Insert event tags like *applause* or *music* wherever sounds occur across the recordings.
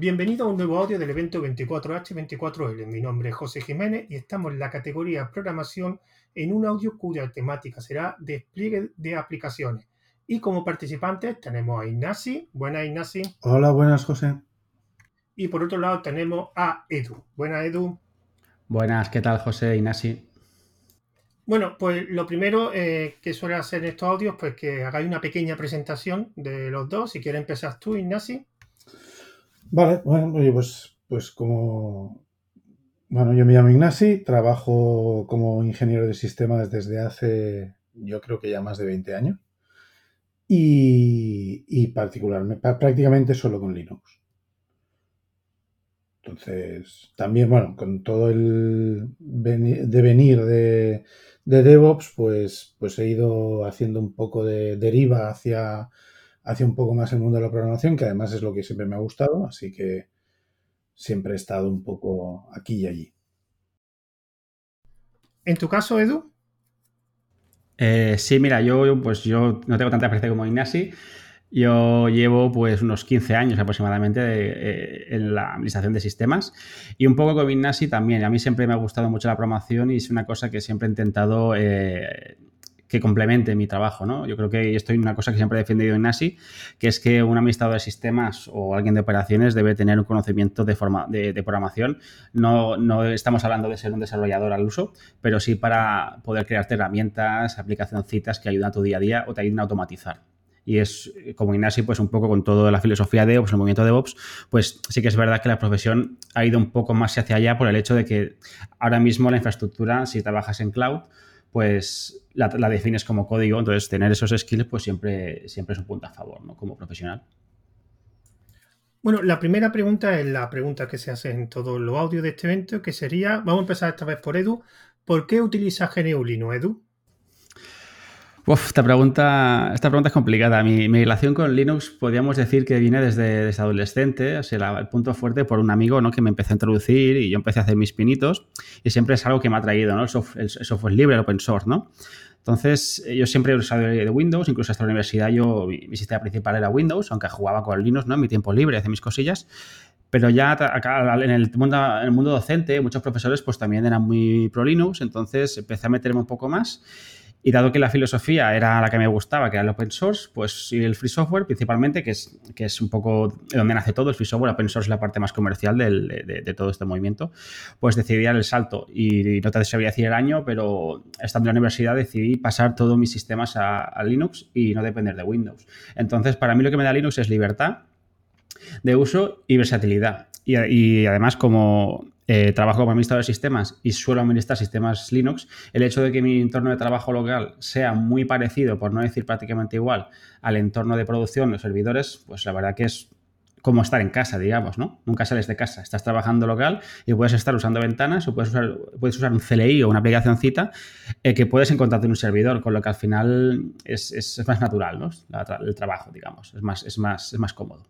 Bienvenido a un nuevo audio del evento 24H24L. Mi nombre es José Jiménez y estamos en la categoría Programación en un audio cuya temática será Despliegue de aplicaciones. Y como participantes tenemos a Ignasi. Buenas, Ignasi. Hola, buenas, José. Y por otro lado tenemos a Edu. Buenas, Edu. Buenas, ¿qué tal, José Ignasi? Bueno, pues lo primero eh, que suele hacer en estos audios, pues que hagáis una pequeña presentación de los dos. Si quieres empezar tú, Ignasi. Vale, bueno, pues, pues como... Bueno, yo me llamo Ignasi, trabajo como ingeniero de sistemas desde hace, yo creo que ya más de 20 años. Y, y particularmente, prácticamente solo con Linux. Entonces, también, bueno, con todo el devenir de, de DevOps, pues, pues he ido haciendo un poco de deriva hacia hacia un poco más el mundo de la programación, que además es lo que siempre me ha gustado, así que siempre he estado un poco aquí y allí. ¿En tu caso, Edu? Eh, sí, mira, yo pues yo no tengo tanta experiencia como Ignasi. Yo llevo pues unos 15 años aproximadamente eh, en la administración de sistemas y un poco con Ignasi también. A mí siempre me ha gustado mucho la programación y es una cosa que siempre he intentado eh, que complemente mi trabajo, ¿no? Yo creo que esto es una cosa que siempre he defendido en NASI, que es que un administrador de sistemas o alguien de operaciones debe tener un conocimiento de, forma, de, programación. No, no, estamos hablando de ser un desarrollador al uso, pero sí para poder crearte herramientas, aplicacioncitas que ayuden a tu día a día o te ayuden a automatizar y es como Ignasi, pues un poco con toda la filosofía de DevOps, el movimiento de DevOps, pues sí que es verdad que la profesión ha ido un poco más hacia allá por el hecho de que ahora mismo la infraestructura, si trabajas en cloud, pues la, defines como código. Entonces, tener esos skills, pues siempre, siempre es un punto a favor, ¿no? Como profesional. Bueno, la primera pregunta es la pregunta que se hace en todos los audios de este evento, que sería, vamos a empezar esta vez por Edu, ¿por qué utilizas GNU Linux, Edu? Esta, pregunta, esta pregunta es complicada. Mi, relación con Linux podríamos decir que viene desde, adolescente, o sea, el punto fuerte por un amigo ¿no? que me empezó a introducir y yo empecé a hacer mis pinitos y siempre es algo que me ha traído, ¿no? el, software libre, el open source, ¿no? Entonces, yo siempre he usado de Windows, incluso hasta la universidad yo, mi, sistema principal era Windows, aunque jugaba con Linux, ¿no? En mi tiempo libre, hacía mis cosillas. Pero ya en el, mundo, en el mundo docente, muchos profesores pues también eran muy pro Linux, entonces empecé a meterme un poco más y dado que la filosofía era la que me gustaba, que era el open source, pues y el free software principalmente, que es, que es un poco donde nace todo el free software, open source es la parte más comercial de, todo este movimiento, pues decidí dar el salto. Y, no te sabría decir el año, pero estando en la universidad decidí pasar todos mis sistemas a, Linux y no depender de Windows. Entonces, para mí lo que me da Linux es libertad de uso y versatilidad. y además, como eh, trabajo como administrador de sistemas y suelo administrar sistemas Linux, el hecho de que mi entorno de trabajo local sea muy parecido, por no decir prácticamente igual, al entorno de producción, los servidores, pues la verdad que es como estar en casa, digamos, ¿no? Nunca sales de casa, estás trabajando local y puedes estar usando ventanas o puedes usar, un CLI o una aplicacióncita eh, que puedes encontrarte en un servidor, con lo que al final es, más natural, ¿no? el trabajo, digamos, es más, es, más, es más cómodo.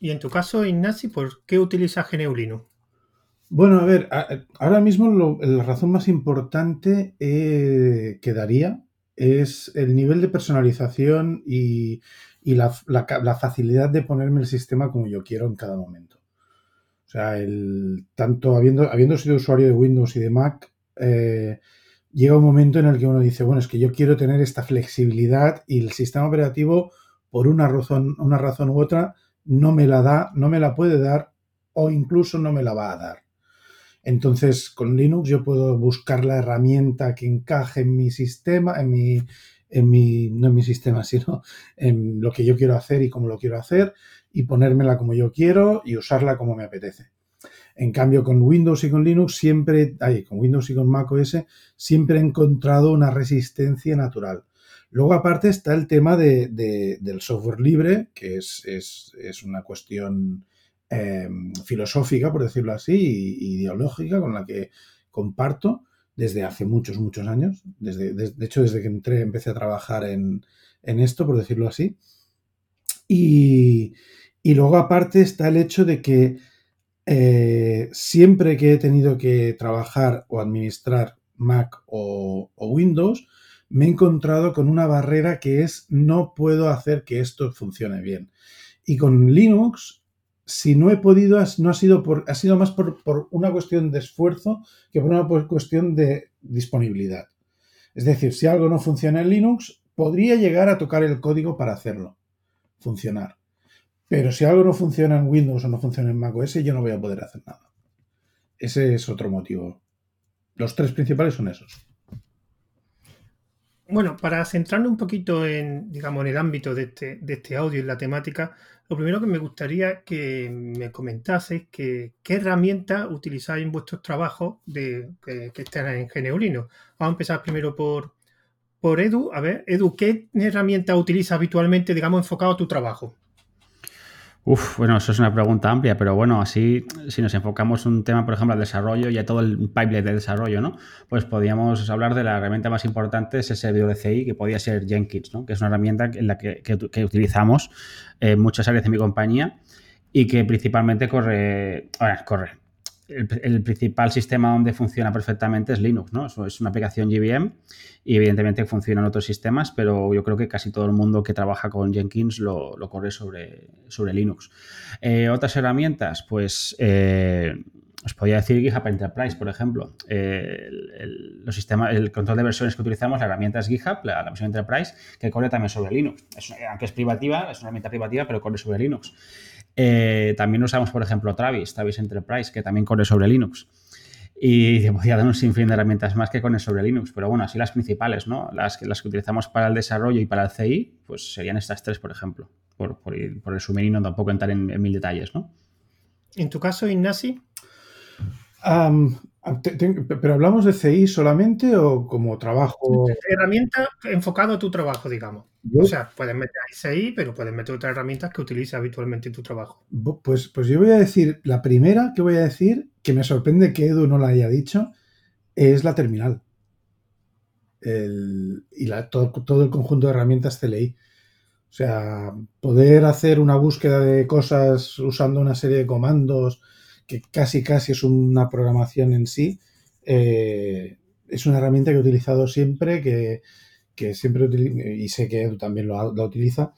Y en tu caso, Ignasi, ¿por qué utilizas GNU Linux? Bueno, a ver, ahora mismo la razón más importante eh, que daría es el nivel de personalización y, la, facilidad de ponerme el sistema como yo quiero en cada momento. O sea, el, tanto habiendo, habiendo sido usuario de Windows y de Mac, eh, llega un momento en el que uno dice, bueno, es que yo quiero tener esta flexibilidad y el sistema operativo, por una razón, una razón u otra, no me la da, no me la puede dar o incluso no me la va a dar. Entonces, con Linux yo puedo buscar la herramienta que encaje en mi sistema, en mi, en mi, no en mi sistema, *laughs* sino en lo que yo quiero hacer y cómo lo quiero hacer, y ponérmela como yo quiero y usarla como me apetece. En cambio, con Windows y con Linux siempre, ay, con Windows y con Mac OS, siempre he encontrado una resistencia natural. Luego, aparte, está el tema de, del software libre, que es, es, es una cuestión Em, filosófica, por decirlo así, ideológica, con la que comparto desde hace muchos, muchos años. Desde, de, hecho, desde que entré, empecé a trabajar en, esto, por decirlo así. Y, luego, aparte, está el hecho de que eh, siempre que he tenido que trabajar o administrar Mac o, Windows, me he encontrado con una barrera que es no puedo hacer que esto funcione bien. Y con Linux si no he podido, no ha sido, por, ha sido más por, por una cuestión de esfuerzo que por una cuestión de disponibilidad. Es decir, si algo no funciona en Linux, podría llegar a tocar el código para hacerlo funcionar. Pero si algo no funciona en Windows o no funciona en macOS, yo no voy a poder hacer nada. Ese es otro motivo. Los tres principales son esos. Bueno, para centrarnos un poquito en, digamos, en el ámbito de este, de este audio y la temática, lo primero que me gustaría que me comentases que qué herramientas utilizáis en vuestros trabajos de, que, estén en Geneulino. Vamos a empezar primero por, por Edu. A ver, Edu, ¿qué herramienta utilizas habitualmente, digamos, enfocado a tu trabajo? Uf, bueno, eso es una pregunta amplia, pero bueno, así si nos enfocamos un tema, por ejemplo, al desarrollo y a todo el pipeline de desarrollo, ¿no? Pues podríamos hablar de la herramienta más importante, ese servidor de CI, que podría ser Jenkins, ¿no? Que es una herramienta en la que, utilizamos muchas áreas de mi compañía y que principalmente corre, ahora, corre, el, principal sistema donde funciona perfectamente es Linux, ¿no? es una aplicación JVM y evidentemente funciona en otros sistemas, pero yo creo que casi todo el mundo que trabaja con Jenkins lo, corre sobre, sobre Linux. Eh, otras herramientas, pues eh, os podría decir GitHub Enterprise, por ejemplo. Eh, el control de versiones que utilizamos, la herramienta es GitHub, la, versión Enterprise, que corre también sobre Linux. aunque es privativa, es una herramienta privativa, pero corre sobre Linux. Eh, también usamos, por ejemplo, Travis, Travis Enterprise, que también corre sobre Linux. Y *laughs* te podría dar un sinfín de herramientas más que corren sobre Linux, pero bueno, así las principales, ¿no? Las, las que utilizamos para el desarrollo y para el CI, pues serían estas tres, por ejemplo, por, por, por tampoco entrar en, en, mil detalles, ¿no? En tu caso, Ignasi. ¿Pero hablamos de CI solamente o como trabajo? Herramienta enfocado a tu trabajo, digamos. O sea, puedes meter CI, pero puedes meter otras herramientas que utilizas habitualmente en tu trabajo. Pues, pues yo voy a decir, la primera que voy a decir, que me sorprende que Edu no la haya dicho, es la terminal. y la, todo, todo el conjunto de herramientas CLI. O sea, poder hacer una búsqueda de cosas usando una serie de comandos que casi casi es una programación en sí, eh, es una herramienta que he utilizado siempre, que, siempre y sé que también lo, la utiliza,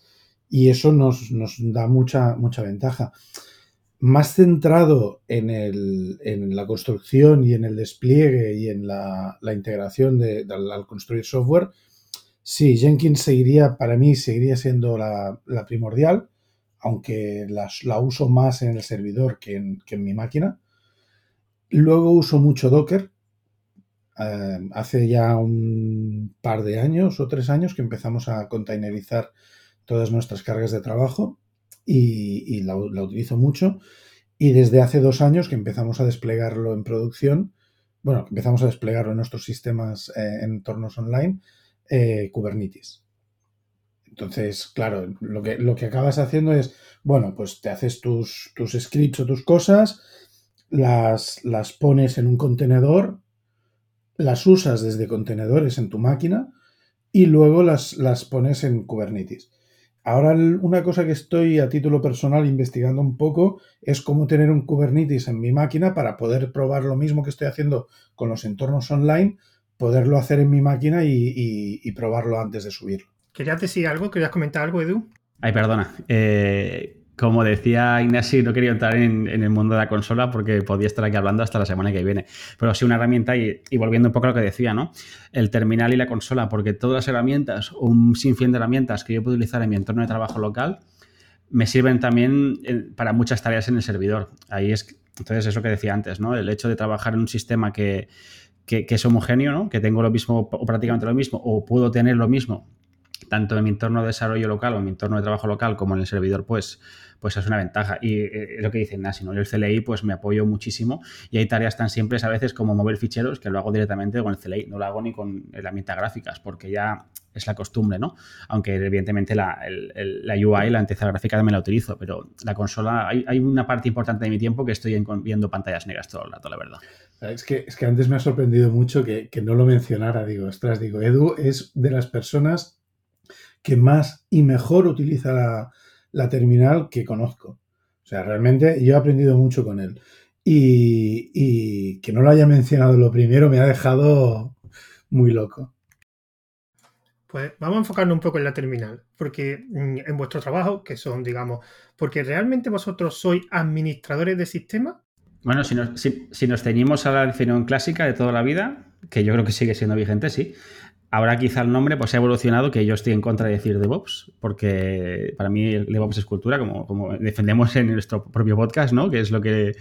y eso nos, da mucha, mucha ventaja. Más centrado en, la construcción y en el despliegue y en la, integración de, al, construir software, sí, Jenkins seguiría, para mí, seguiría siendo la primordial aunque la uso más en el servidor que en, mi máquina. Luego uso mucho Docker. Eh, hace ya un par de años o tres años que empezamos a containerizar todas nuestras cargas de trabajo y, la, utilizo mucho. Y desde hace dos años que empezamos a desplegarlo en producción, bueno, empezamos a desplegarlo en nuestros sistemas eh, en entornos online, eh, Kubernetes. Entonces, claro, lo que, lo que acabas haciendo es, bueno, pues te haces tus, tus scripts o tus cosas, las, las pones en un contenedor, las usas desde contenedores en tu máquina y luego las, las pones en Kubernetes. Ahora una cosa que estoy a título personal investigando un poco es cómo tener un Kubernetes en mi máquina para poder probar lo mismo que estoy haciendo con los entornos online, poderlo hacer en mi máquina y probarlo antes de subirlo. ¿Querías decir algo? ¿Querías comentar algo, Edu? Ay, perdona. Eh, como decía Ignacio, no quería entrar en, el mundo de la consola porque podía estar aquí hablando hasta la semana que viene. Pero sí una herramienta y, volviendo un poco a lo que decía, ¿no? El terminal y la consola, porque todas las herramientas, un sinfín de herramientas que yo puedo utilizar en mi entorno de trabajo local, me sirven también eh, para muchas tareas en el servidor. Ahí es, entonces es lo que decía antes, ¿no? El hecho de trabajar en un sistema que, que es homogéneo, ¿no? Que tengo lo mismo o prácticamente lo mismo, o puedo tener lo mismo tanto en mi entorno de desarrollo local o en mi entorno de trabajo local como en el servidor, pues, pues es una ventaja. Y eh, lo que dice Nasi, ¿no? Yo el CLI pues me apoyo muchísimo y hay tareas tan simples a veces como mover ficheros que lo hago directamente con el CLI, no lo hago ni con herramientas gráficas porque ya es la costumbre, ¿no? Aunque evidentemente la, la UI, la entidad gráfica también la utilizo, pero la consola, hay, hay, una parte importante de mi tiempo que estoy viendo pantallas negras todo el rato, la verdad. Es que, es que antes me ha sorprendido mucho que, que no lo mencionara, digo, ostras, digo, Edu es de las personas que más y mejor utiliza la, terminal que conozco. O sea, realmente yo he aprendido mucho con él. Y, que no lo haya mencionado lo primero me ha dejado muy loco. Pues vamos a enfocarnos un poco en la terminal, porque mm, en vuestro trabajo, que son, digamos, porque realmente vosotros sois administradores de sistemas. Bueno, si nos, si, nos ceñimos a la definición clásica de toda la vida, que yo creo que sigue siendo vigente, sí. Ahora quizá el nombre pues, ha evolucionado, que yo estoy en contra de decir DevOps, porque para mí DevOps es cultura, como, defendemos en nuestro propio podcast, ¿no? que es lo que,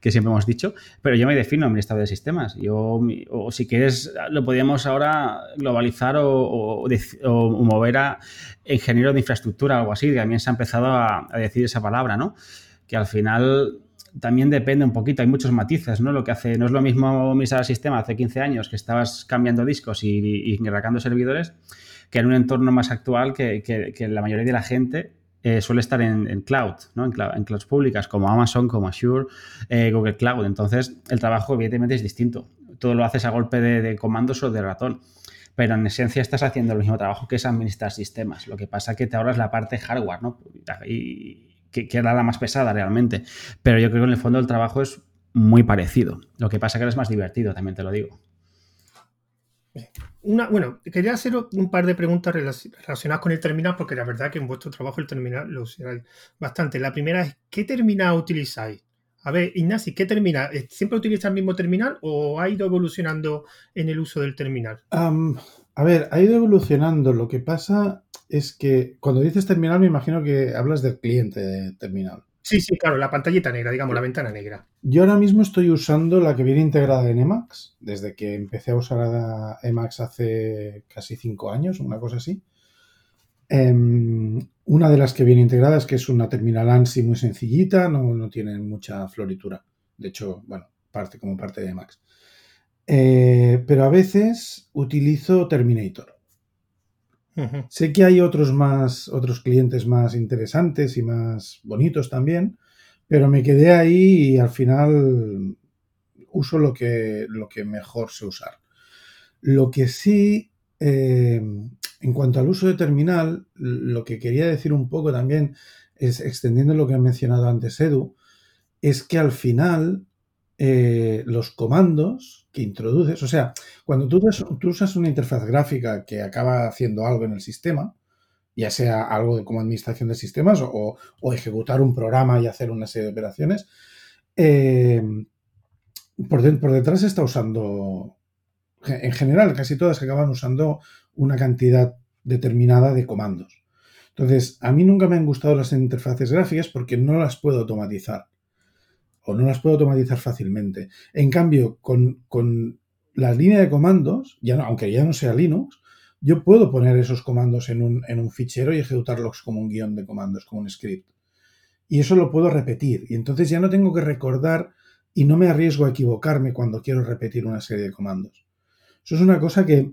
siempre hemos dicho. Pero yo me defino administrador de sistemas. Yo, o si quieres, lo podríamos ahora globalizar o, mover a ingeniero de infraestructura o algo así. También se ha empezado a, a decir esa palabra, ¿no? Que al final también depende un poquito, hay muchos matices, ¿no? Lo que hace, no es lo mismo administrar sistema hace 15 años que estabas cambiando discos y, y, servidores, que en un entorno más actual que, la mayoría de la gente eh, suele estar en, cloud, ¿no? En, clouds públicas como Amazon, como Azure, eh, Google Cloud. Entonces, el trabajo evidentemente es distinto. Todo lo haces a golpe de, de comandos o de ratón pero en esencia estás haciendo el mismo trabajo que es administrar sistemas. Lo que pasa es que te ahorras la parte hardware, ¿no? Y, que, era la más pesada realmente. Pero yo creo que en el fondo el trabajo es muy parecido. Lo que pasa es que es más divertido, también te lo digo. Una, bueno, quería hacer un par de preguntas relacionadas con el terminal, porque la verdad que en vuestro trabajo el terminal lo usáis bastante. La primera es, ¿qué terminal utilizáis? A ver, Ignacio, ¿qué terminal? ¿Siempre utilizas el mismo terminal o ha ido evolucionando en el uso del terminal? A ver, ha ido evolucionando. Lo que pasa es que cuando dices terminal me imagino que hablas del cliente de terminal. Sí, sí, claro, la pantallita negra, digamos, la ventana negra. Yo ahora mismo estoy usando la que viene integrada en Emacs, desde que empecé a usar Emacs hace casi cinco años, una cosa así. Em, una de las que viene integrada es que es una terminal ANSI muy sencillita, no, no tiene mucha floritura. De hecho, bueno, parte como parte de Emacs. Eh, pero a veces utilizo Terminator. Sé que hay otros más, otros clientes más interesantes y más bonitos también, pero me quedé ahí y al final uso lo que, lo que mejor sé usar. Lo que sí, eh, en cuanto al uso de terminal, lo que quería decir un poco también es, extendiendo lo que ha mencionado antes Edu, es que al final eh, los comandos que introduces, o sea, cuando tú, usas una interfaz gráfica que acaba haciendo algo en el sistema, ya sea algo de como administración de sistemas o, ejecutar un programa y hacer una serie de operaciones, eh, por, por, detrás está usando, en general, casi todas acaban usando una cantidad determinada de comandos. Entonces, a mí nunca me han gustado las interfaces gráficas porque no las puedo automatizar no las puedo automatizar fácilmente. En cambio, con, la línea de comandos, ya aunque ya no sea Linux, yo puedo poner esos comandos en un, fichero y ejecutarlos como un guion de comandos, como un script. Y eso lo puedo repetir. Y entonces ya no tengo que recordar y no me arriesgo a equivocarme cuando quiero repetir una serie de comandos. Eso es una cosa que,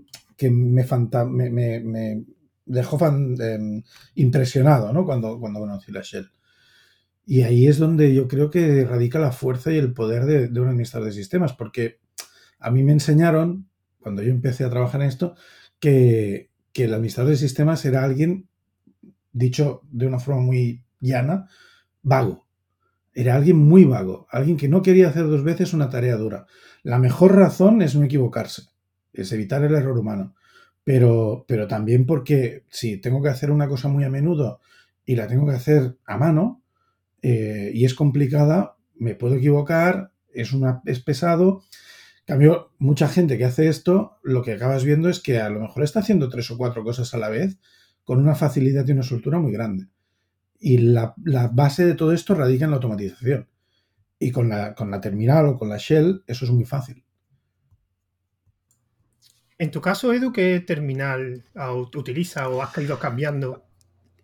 me, me, dejó em, impresionado ¿no? cuando, cuando conocí la Shell. Y ahí es donde yo creo que radica la fuerza y el poder de, un administrador de sistemas, porque a mí me enseñaron, cuando yo empecé a trabajar en esto, que, el administrador de sistemas era alguien, dicho de una forma muy llana, vago. Era alguien muy vago, alguien que no quería hacer dos veces una tarea dura. La mejor razón es no equivocarse, es evitar el error humano. Pero, pero también porque si tengo que hacer una cosa muy a menudo y la tengo que hacer a mano, eh, y es complicada, me puedo equivocar, es, una, es pesado. En cambio, mucha gente que hace esto, lo que acabas viendo es que a lo mejor está haciendo tres o cuatro cosas a la vez con una facilidad y una soltura muy grande. Y la, base de todo esto radica en la automatización. Y con la, con la terminal o con la shell, eso es muy fácil. En tu caso, Edu, ¿qué terminal utiliza o has ido cambiando?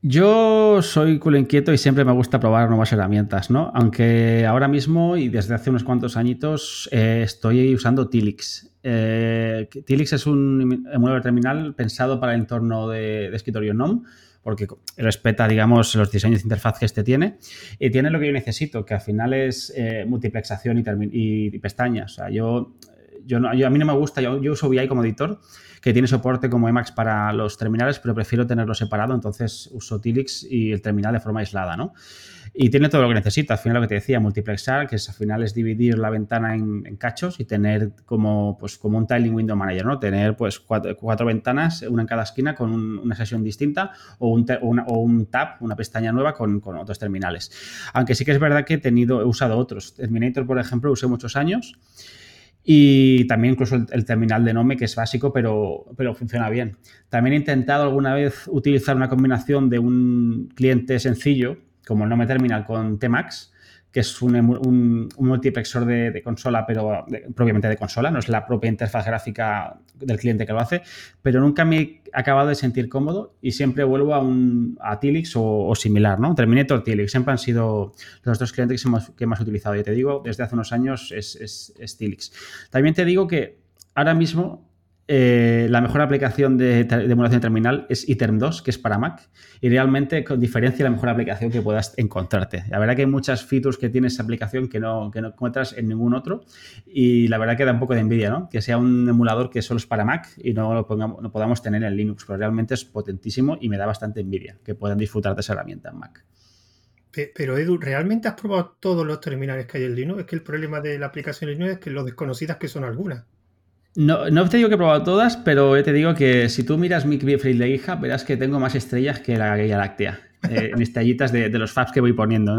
Yo soy culo inquieto y siempre me gusta probar nuevas herramientas, ¿no? Aunque ahora mismo y desde hace unos cuantos añitos eh, estoy usando Tilix. Eh, Tilix es un emulador terminal pensado para el entorno de, escritorio NOM porque respeta, digamos, los diseños de interfaz que este tiene y tiene lo que yo necesito, que al final es eh, multiplexación y, y, pestañas. O sea, yo yo, no, a mí no me gusta, yo, yo, uso VI como editor, que tiene soporte como Emacs para los terminales, pero prefiero tenerlo separado, entonces uso Tilix y el terminal de forma aislada, ¿no? Y tiene todo lo que necesita. Al final, lo que te decía, multiplexar, que es, al final es dividir la ventana en, cachos y tener como, pues, como un tiling window manager, ¿no? Tener pues cuatro, ventanas, una en cada esquina con una sesión distinta o un, o un tab, una pestaña nueva con, con, otros terminales. Aunque sí que es verdad que he tenido, he usado otros. Terminator, por ejemplo, usé muchos años. Y también incluso el, terminal de Nome, que es básico, pero, pero funciona bien. También he intentado alguna vez utilizar una combinación de un cliente sencillo como el Nome Terminal con Tmax, que es un, multiplexor de, consola, pero propiamente de consola, no es la propia interfaz gráfica del cliente que lo hace, pero nunca me he acabado de sentir cómodo y siempre vuelvo a, un, a Tilix o, similar, ¿no? Terminator, Tilix, siempre han sido los dos clientes que hemos, que hemos utilizado. Y te digo, desde hace unos años es, es, es Tilix. También te digo que ahora mismo eh, la mejor aplicación de, emulación terminal es iTerm 2, que es para Mac, y realmente con diferencia la mejor aplicación que puedas encontrarte. La verdad que hay muchas features que tiene esa aplicación que no, que no encuentras en ningún otro, y la verdad que da un poco de envidia, ¿no? Que sea un emulador que solo es para Mac y no lo no podamos tener en Linux, pero realmente es potentísimo y me da bastante envidia que puedan disfrutar de esa herramienta en Mac. Pero Edu, ¿realmente has probado todos los terminales que hay en Linux? Es que el problema de la aplicación Linux es que lo desconocidas que son algunas. No, no te digo que he probado todas, pero te digo que si tú miras mi Free de hija, verás que tengo más estrellas que la Guía Láctea. Eh, en estrellitas de, los faps que voy poniendo.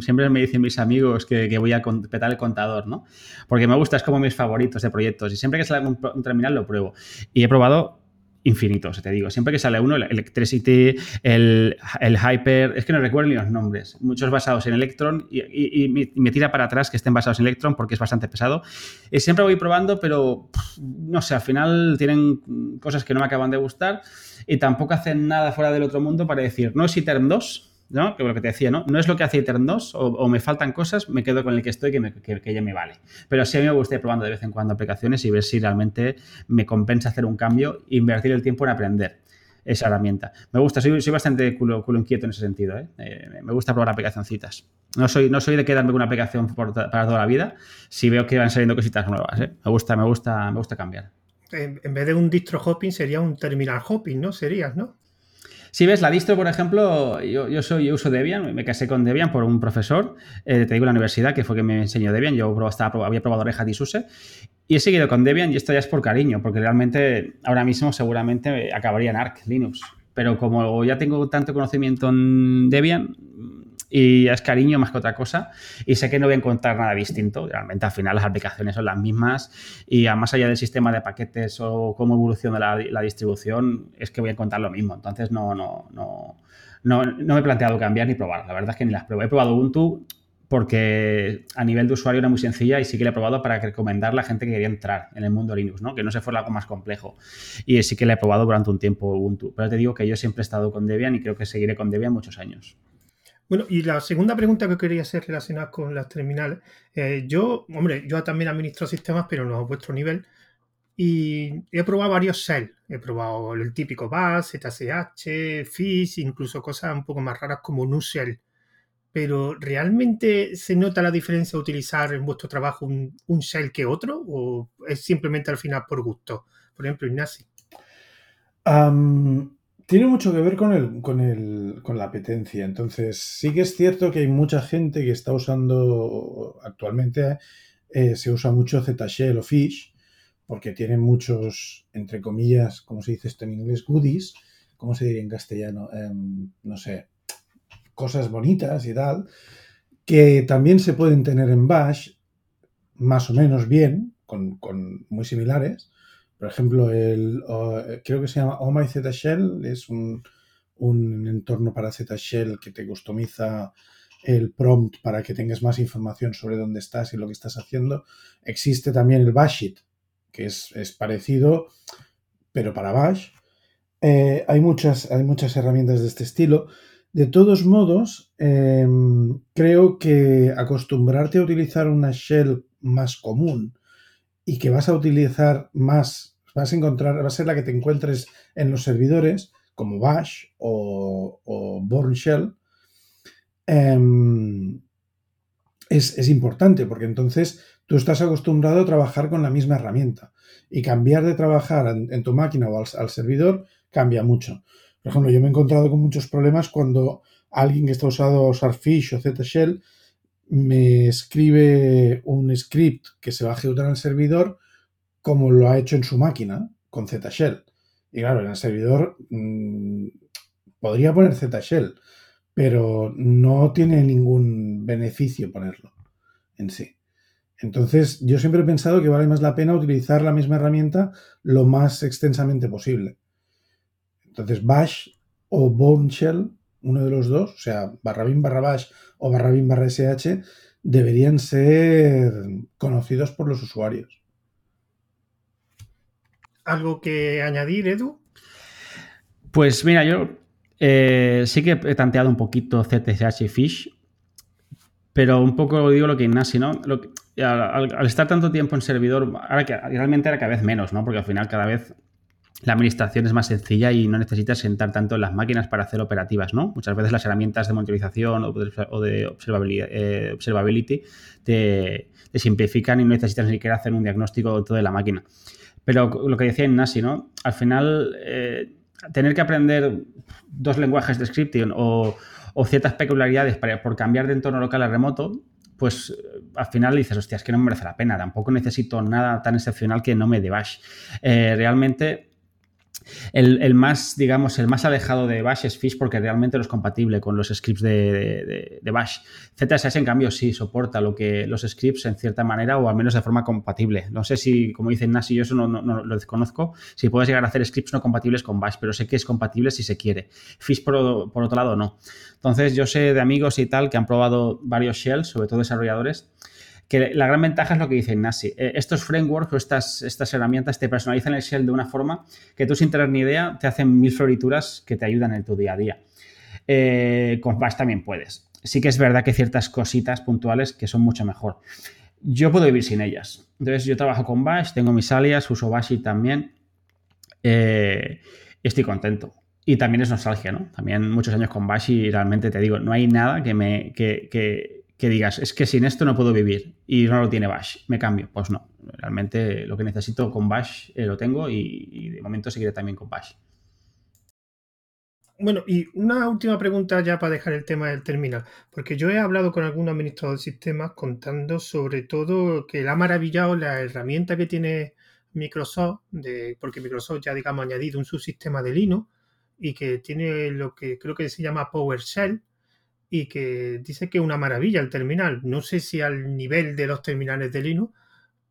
Siempre me dicen mis amigos que, voy a petar el contador, ¿no? Porque me gusta, es como mis favoritos de proyectos. Y siempre que sale un terminal lo pruebo. Y he probado infinitos, te digo. Siempre que sale uno, el Electricity, el, Hyper, es que no recuerdo ni los nombres. Muchos basados en Electron y, me tira para atrás que estén basados en Electron porque es bastante pesado. Y siempre voy probando, pero no sé, al final tienen cosas que no me acaban de gustar y tampoco hacen nada fuera del otro mundo para decir, no es ITERM 2, ¿no? Que lo que te decía, ¿no? No es lo que hace Etern 2 o, me faltan cosas, me quedo con el que estoy que, que, ya me vale. Pero sí a mí me gusta ir probando de vez en cuando aplicaciones y ver si realmente me compensa hacer un cambio e invertir el tiempo en aprender esa herramienta. Me gusta, soy, soy bastante culo, culo, inquieto en ese sentido. ¿eh? Eh, me gusta probar aplicacioncitas. No soy, no soy de quedarme con una aplicación para toda la vida si veo que van saliendo cositas nuevas. ¿eh? Me gusta, me gusta, me gusta cambiar. En, en, vez de un distro hopping sería un terminal hopping, ¿no? Serías, ¿no? Si ves la distro, por ejemplo, yo, yo soy, yo uso Debian, me casé con Debian por un profesor, eh, te digo la universidad, que fue que me enseñó Debian, yo había probado Red Hat y SUSE, y he seguido con Debian y esto ya es por cariño, porque realmente ahora mismo seguramente acabaría en Arc Linux. Pero como ya tengo tanto conocimiento en Debian, y es cariño más que otra cosa y sé que no voy a encontrar nada distinto. Realmente al final las aplicaciones son las mismas y más allá del sistema de paquetes o cómo evoluciona la, distribución es que voy a encontrar lo mismo. Entonces no, no, no, no, no me he planteado cambiar ni probar. La verdad es que ni las pruebo. He probado Ubuntu porque a nivel de usuario era muy sencilla y sí que la he probado para recomendarle a la gente que quería entrar en el mundo Linux, ¿no? que no se fuera algo más complejo. Y sí que la he probado durante un tiempo Ubuntu. Pero te digo que yo siempre he estado con Debian y creo que seguiré con Debian muchos años. Bueno, y la segunda pregunta que quería hacer relacionada con las terminales. Eh, yo, hombre, yo también administro sistemas, pero no a vuestro nivel. Y he probado varios shells. He probado el típico BAS, ZSH, FIS, incluso cosas un poco más raras como NuShell. Pero ¿realmente se nota la diferencia de utilizar en vuestro trabajo un, shell que otro? ¿O es simplemente al final por gusto? Por ejemplo, Ignacio. Tiene mucho que ver con, el, con, el, con la apetencia. Entonces, sí que es cierto que hay mucha gente que está usando actualmente, eh, se usa mucho ZShell o Fish, porque tienen muchos, entre comillas, como se dice esto en inglés, goodies, ¿cómo se diría en castellano? Em, no sé, cosas bonitas y tal, que también se pueden tener en Bash, más o menos bien, con, con muy similares, por ejemplo, el, creo que se llama Oh My Shell, es un, entorno para Z Shell que te customiza el prompt para que tengas más información sobre dónde estás y lo que estás haciendo. Existe también el Bashit, que es, parecido, pero para Bash. Eh, hay, muchas, hay muchas herramientas de este estilo. De todos modos, em, creo que acostumbrarte a utilizar una shell más común y que vas a utilizar más, vas a encontrar, va a ser la que te encuentres en los servidores como Bash o, o Shell, em, es, importante porque entonces tú estás acostumbrado a trabajar con la misma herramienta y cambiar de trabajar en, tu máquina o al, servidor cambia mucho. Por ejemplo, yo me he encontrado con muchos problemas cuando alguien que está usando Fish o ZShell me escribe un script que se va a ejecutar en el servidor como lo ha hecho en su máquina con ZShell. Y claro, en el servidor mm, podría poner ZShell, pero no tiene ningún beneficio ponerlo en sí. Entonces, yo siempre he pensado que vale más la pena utilizar la misma herramienta lo más extensamente posible. Entonces, Bash o Bourne uno de los dos, o sea, barra bin barra bash o barra bin barra sh, deberían ser conocidos por los usuarios. ¿Algo que añadir, Edu? Pues mira, yo eh, sí que he tanteado un poquito CTSH y Fish, pero un poco digo lo que Ignasi, ¿no? al, estar tanto tiempo en servidor, ahora que realmente era cada vez menos, ¿no? Porque al final cada vez la administración es más sencilla y no necesitas sentar tanto en las máquinas para hacer operativas, ¿no? Muchas veces las herramientas de monitorización o de, eh, observability, te, simplifican y no necesitas ni siquiera hacer un diagnóstico de la máquina. Pero lo que decía Ignasi, ¿no? Al final, eh, tener que aprender dos lenguajes de scripting o, ciertas peculiaridades por cambiar de entorno local a remoto, pues al final dices, hostia, es que no me merece la pena, tampoco necesito nada tan excepcional que no me dé bash. Eh, realmente el, más, digamos, el más alejado de Bash es Fish porque realmente no es compatible con los scripts de, Bash. ZSS, en cambio, sí soporta lo que los scripts en cierta manera o al menos de forma compatible. No sé si, como dicen Nasi, yo eso no, lo desconozco, si puedes llegar a hacer scripts no compatibles con Bash, pero sé que es compatible si se quiere. Fish, por otro lado, no. Entonces, yo sé de amigos y tal que han probado varios shells, sobre todo desarrolladores, que la gran ventaja es lo que dice Ignasi. Eh, estos frameworks o estas, estas herramientas te personalizan el shell de una forma que tú sin tener ni idea te hacen mil florituras que te ayudan en tu día a día. Eh, con Bash también puedes. Sí que es verdad que ciertas cositas puntuales que son mucho mejor. Yo puedo vivir sin ellas. Entonces yo trabajo con Bash, tengo mis alias, uso Bash y también. Eh, estoy contento. Y también es nostalgia, ¿no? También muchos años con Bash y realmente te digo, no hay nada que me, que, que digas, es que sin esto no puedo vivir y no lo tiene Bash, me cambio. Pues no, realmente lo que necesito con Bash eh, lo tengo y, de momento seguiré también con Bash. Bueno, y una última pregunta ya para dejar el tema del terminal, porque yo he hablado con algún administrador de sistemas contando sobre todo que le ha maravillado la herramienta que tiene Microsoft, de, porque Microsoft ya digamos ha añadido un subsistema de Linux y que tiene lo que creo que se llama PowerShell, y que dice que es una maravilla el terminal. No sé si al nivel de los terminales de Linux,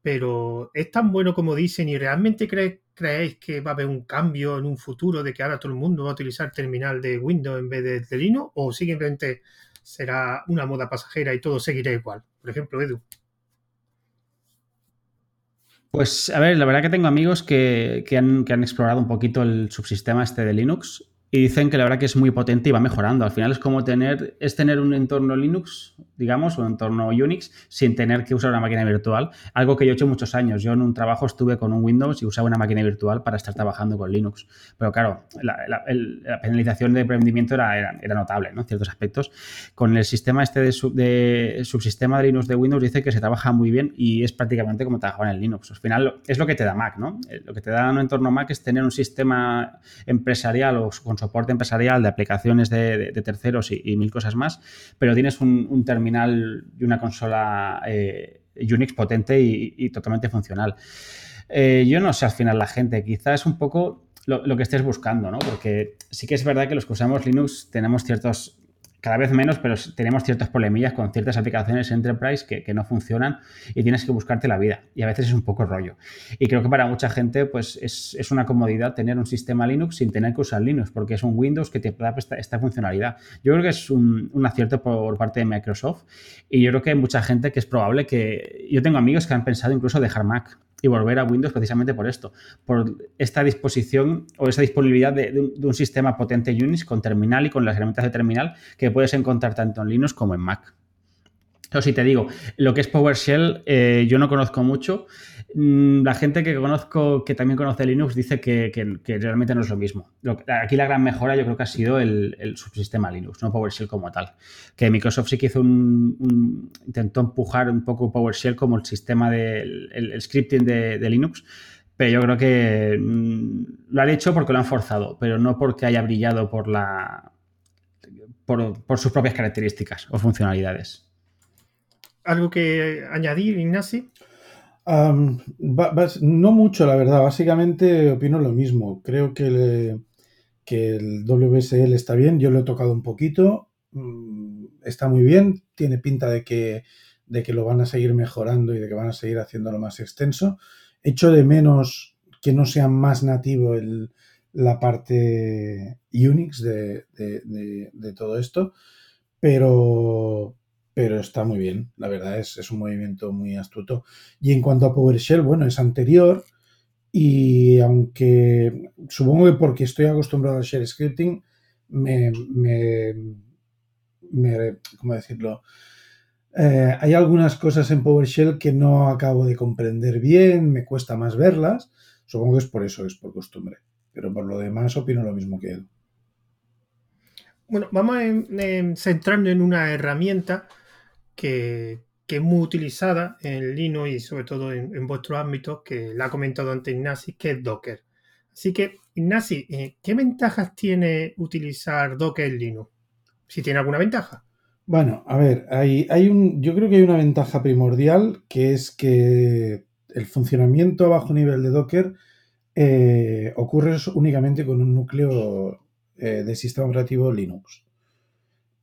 pero es tan bueno como dicen y realmente creéis que va a haber un cambio en un futuro de que ahora todo el mundo va a utilizar terminal de Windows en vez de, Linux o simplemente será una moda pasajera y todo seguirá igual. Por ejemplo, Edu. Pues a ver, la verdad que tengo amigos que, han, explorado un poquito el subsistema este de Linux y dicen que la verdad que es muy potente y va mejorando. Al final es como tener, es tener un entorno Linux, digamos, un entorno Unix, sin tener que usar una máquina virtual. Algo que yo he hecho muchos años. Yo en un trabajo estuve con un Windows y usaba una máquina virtual para estar trabajando con Linux. Pero claro, la, penalización de rendimiento era, era, notable, ¿no? En ciertos aspectos. Con el sistema este de, de, subsistema de Linux de Windows dice que se trabaja muy bien y es prácticamente como trabajaba en el Linux. Al final es lo que te da Mac, ¿no? Eh, lo que te da un entorno Mac es tener un sistema empresarial o con soporte empresarial de aplicaciones de, terceros y, mil cosas más, pero tienes un, terminal y una consola eh, Unix potente y, totalmente funcional. Eh, yo no sé al final la gente, quizás es un poco lo, lo, que estés buscando, ¿no? Porque sí que es verdad que los que usamos Linux tenemos ciertos cada vez menos, pero tenemos ciertos problemillas con ciertas aplicaciones Enterprise que, no funcionan y tienes que buscarte la vida. Y a veces es un poco rollo. Y creo que para mucha gente pues es, una comodidad tener un sistema Linux sin tener que usar Linux, porque es un Windows que te da esta, funcionalidad. Yo creo que es un, un, acierto por parte de Microsoft y yo creo que hay mucha gente que es probable que... Yo tengo amigos que han pensado incluso dejar Mac y volver a Windows precisamente por esto, por esta disposición o esa disponibilidad de, un, sistema potente Unix con terminal y con las herramientas de terminal que puedes encontrar tanto en Linux como en Mac. Eso sí, te digo, lo que es PowerShell eh, yo no conozco mucho. Mm, la gente que conozco, que también conoce Linux, dice que, realmente no es lo mismo. aquí la gran mejora yo creo que ha sido el, subsistema Linux, no PowerShell como tal. Que Microsoft sí que hizo un, intentó empujar un poco PowerShell como el sistema del el, scripting de, Linux, pero yo creo que mm, lo han hecho porque lo han forzado, pero no porque haya brillado por la por sus propias características o funcionalidades. ¿Algo que añadir, Ignasi? no mucho, la verdad. Básicamente opino lo mismo. Creo que, que el WSL está bien. Yo lo he tocado un poquito. Mm, está muy bien. Tiene pinta de que, de que lo van a seguir mejorando y de que van a seguir haciéndolo más extenso. Echo de menos que no sea más nativo el, la parte Unix de, de todo esto. Pero, pero está muy bien, la verdad es, es un movimiento muy astuto. Y en cuanto a PowerShell, bueno, es anterior y aunque supongo que porque estoy acostumbrado al shell scripting, me, me, ¿cómo decirlo? Eh, hay algunas cosas en PowerShell que no acabo de comprender bien, me cuesta más verlas. Supongo que es por eso, es por costumbre. Pero por lo demás opino lo mismo que él. Bueno, vamos a en una herramienta que, es muy utilizada en Linux y sobre todo en, vuestro ámbito, que la ha comentado antes Ignasi, que es Docker. Así que, Ignasi, eh, ¿qué ventajas tiene utilizar Docker en Linux? Si tiene alguna ventaja. Bueno, a ver, hay, hay un, yo creo que hay una ventaja primordial que es que el funcionamiento a bajo nivel de Docker eh, ocurre únicamente con un núcleo eh, de sistema operativo Linux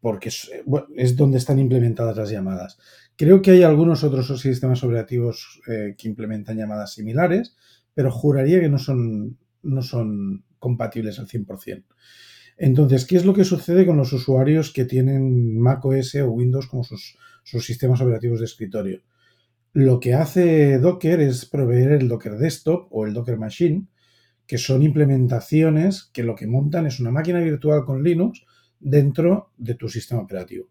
porque eh, es, donde están implementadas las llamadas. Creo que hay algunos otros sistemas operativos eh, que implementan llamadas similares, pero juraría que no son, no son compatibles al 100%. Entonces, ¿qué es lo que sucede con los usuarios que tienen Mac OS o Windows como sus, sus sistemas operativos de escritorio? Lo que hace Docker es proveer el Docker Desktop o el Docker Machine, que son implementaciones que lo que montan es una máquina virtual con Linux dentro de tu sistema operativo.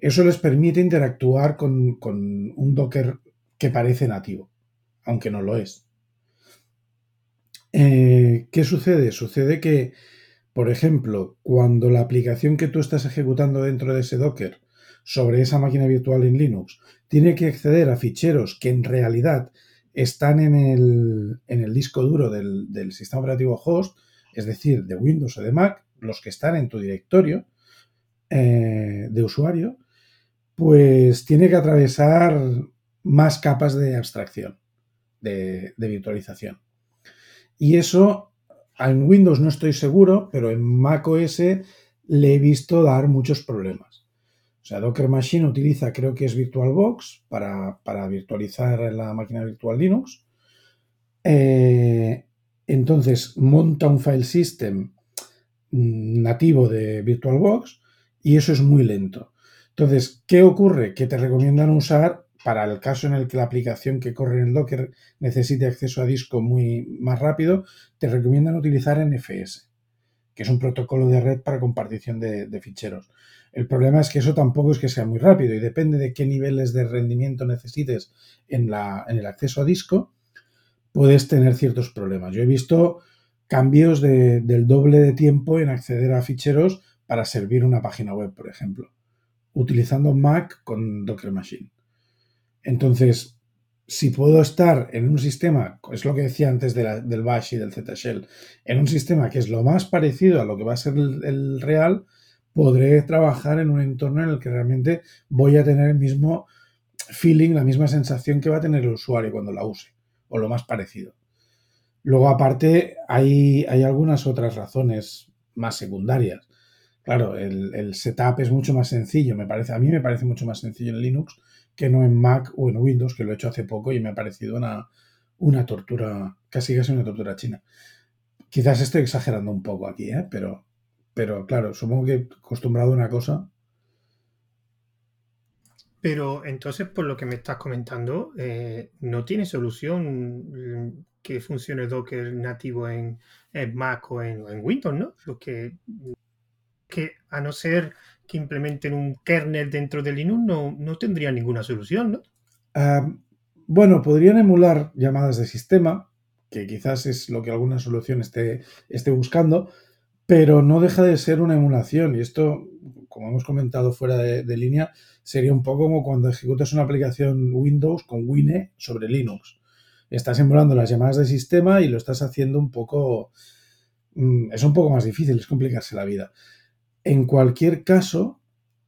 Eso les permite interactuar con, un Docker que parece nativo, aunque no lo es. Eh, ¿Qué sucede? Sucede que, por ejemplo, cuando la aplicación que tú estás ejecutando dentro de ese Docker sobre esa máquina virtual en Linux tiene que acceder a ficheros que en realidad están en el, disco duro del sistema operativo host, es decir, de Windows o de Mac, los que están en tu directorio eh, de usuario, pues tiene que atravesar más capas de abstracción, de, virtualización. Y eso en Windows no estoy seguro, pero en macOS le he visto dar muchos problemas. O sea, Docker Machine utiliza, creo que es VirtualBox para, virtualizar la máquina virtual Linux. Eh, entonces monta un file system nativo de VirtualBox y eso es muy lento. Entonces, ¿qué ocurre? Que te recomiendan usar, para el caso en el que la aplicación que corre en Docker necesite acceso a disco muy más rápido, te recomiendan utilizar NFS, que es un protocolo de red para compartición de, ficheros. El problema es que eso tampoco es que sea muy rápido y depende de qué niveles de rendimiento necesites en, la, en el acceso a disco, puedes tener ciertos problemas. Yo he visto cambios del doble de tiempo en acceder a ficheros para servir una página web, por ejemplo, utilizando Mac con Docker Machine. Entonces, si puedo estar en un sistema, es lo que decía antes del Bash y del ZShell, en un sistema que es lo más parecido a lo que va a ser el, real, podré trabajar en un entorno en el que realmente voy a tener el mismo feeling, la misma sensación que va a tener el usuario cuando la use, o lo más parecido. Luego, aparte, hay, hay algunas otras razones más secundarias. Claro, el, setup es mucho más sencillo, me parece, a mí me parece mucho más sencillo en Linux que no en Mac o en Windows, que lo he hecho hace poco y me ha parecido una, una tortura, casi casi una tortura china. Quizás estoy exagerando un poco aquí, ¿eh? pero, pero claro, supongo que acostumbrado a una cosa. Pero entonces, por lo que me estás comentando, eh, no tiene solución que funcione Docker nativo en, Mac o en, Windows, ¿no? Lo que, a no ser que implementen un kernel dentro de Linux no, no tendría ninguna solución, ¿no? Bueno, podrían emular llamadas de sistema, que quizás es lo que alguna solución esté, esté buscando, pero no deja de ser una emulación. Y esto, como hemos comentado fuera de, de, línea, sería un poco como cuando ejecutas una aplicación Windows con Wine sobre Linux. Estás emulando las llamadas de sistema y lo estás haciendo un poco... mm, Es un poco más difícil, es complicarse la vida. En cualquier caso,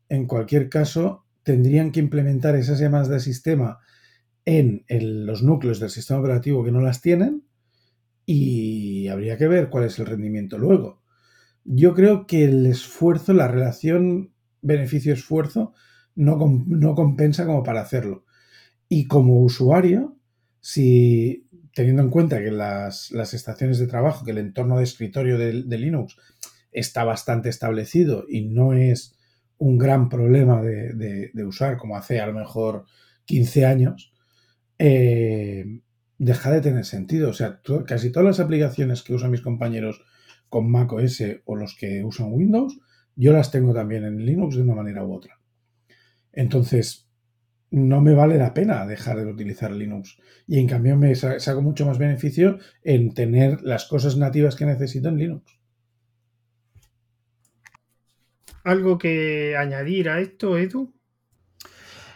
en cualquier caso, tendrían que implementar esas llamadas de sistema en el, los núcleos del sistema operativo que no las tienen y habría que ver cuál es el rendimiento luego. Yo creo que el esfuerzo, la relación beneficio-esfuerzo no, no compensa como para hacerlo. Y como usuario, si teniendo en cuenta que las, las estaciones de trabajo, que el entorno de escritorio de, Linux está bastante establecido y no es un gran problema de, de- usar como hace a lo mejor 15 años, eh, deja de tener sentido. O sea, casi todas las aplicaciones que usan mis compañeros con Mac OS o los que usan Windows, yo las tengo también en Linux de una manera u otra. Entonces, no me vale la pena dejar de utilizar Linux. Y en cambio me sa- saco mucho más beneficio en tener las cosas nativas que necesito en Linux. ¿Algo que añadir a esto, Edu?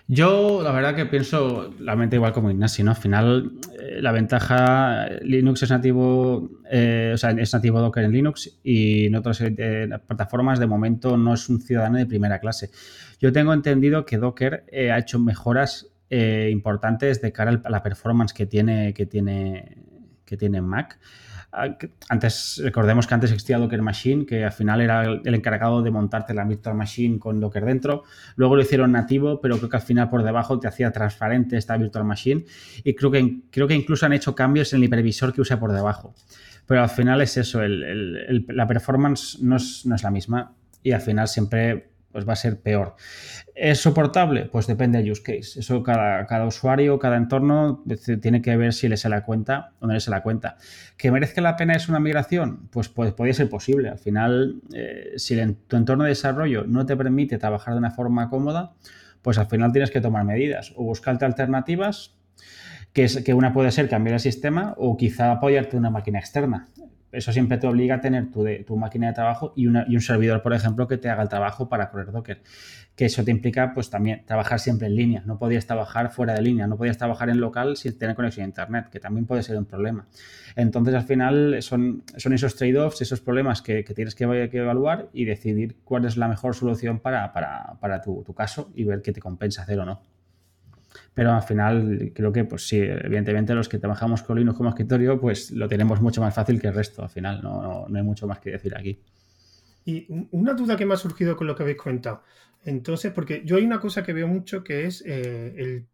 Yo, la verdad que pienso la mente igual como Ignacio, ¿no? Al final, eh, la ventaja, Linux es nativo, eh, o sea, es nativo Docker en Linux y en otras eh, plataformas de momento no es un ciudadano de primera clase. Yo tengo entendido que Docker eh, ha hecho mejoras importantes de cara a la performance que tiene, que tiene, que tiene Mac. Ah, Antes, recordemos que antes existía Docker Machine, que al final era el encargado de montarte la Virtual Machine con Docker dentro. Luego lo hicieron nativo, pero creo que al final por debajo te hacía transparente esta Virtual Machine. Y creo que, creo que incluso han hecho cambios en el hipervisor que usa por debajo. Pero al final es eso, la performance no es, no es la misma y al final siempre pues, va a ser peor. ¿Es soportable? Pues depende del use case. Eso cada, cada usuario, cada entorno pues, tiene que ver si le se la cuenta o no le se la cuenta. ¿Que merezca la pena es una migración? Pues, pues podría ser posible. Al final, eh, si tu entorno de desarrollo no te permite trabajar de una forma cómoda, pues al final tienes que tomar medidas o buscarte alternativas, que una puede ser cambiar el sistema o quizá apoyarte en una máquina externa. Eso siempre te obliga a tener tu, de- tu máquina de trabajo y, y un servidor, por ejemplo, que te haga el trabajo para correr Docker. Que eso te implica, pues también, trabajar siempre en línea. No podías trabajar fuera de línea, no podías trabajar en local sin tener conexión a Internet, que también puede ser un problema. Entonces, al final, son, son esos trade-offs, esos problemas que, que tienes que, que evaluar y decidir cuál es la mejor solución para, para, para tu, tu caso y ver qué te compensa hacer o no. Pero al final, creo que, pues sí, evidentemente los que trabajamos con Linux como escritorio, pues lo tenemos mucho más fácil que el resto. Al final, no, no, hay mucho más que decir aquí. Y un- una duda que me ha surgido con lo que habéis comentado. Entonces, porque yo hay una cosa que veo mucho que es eh, el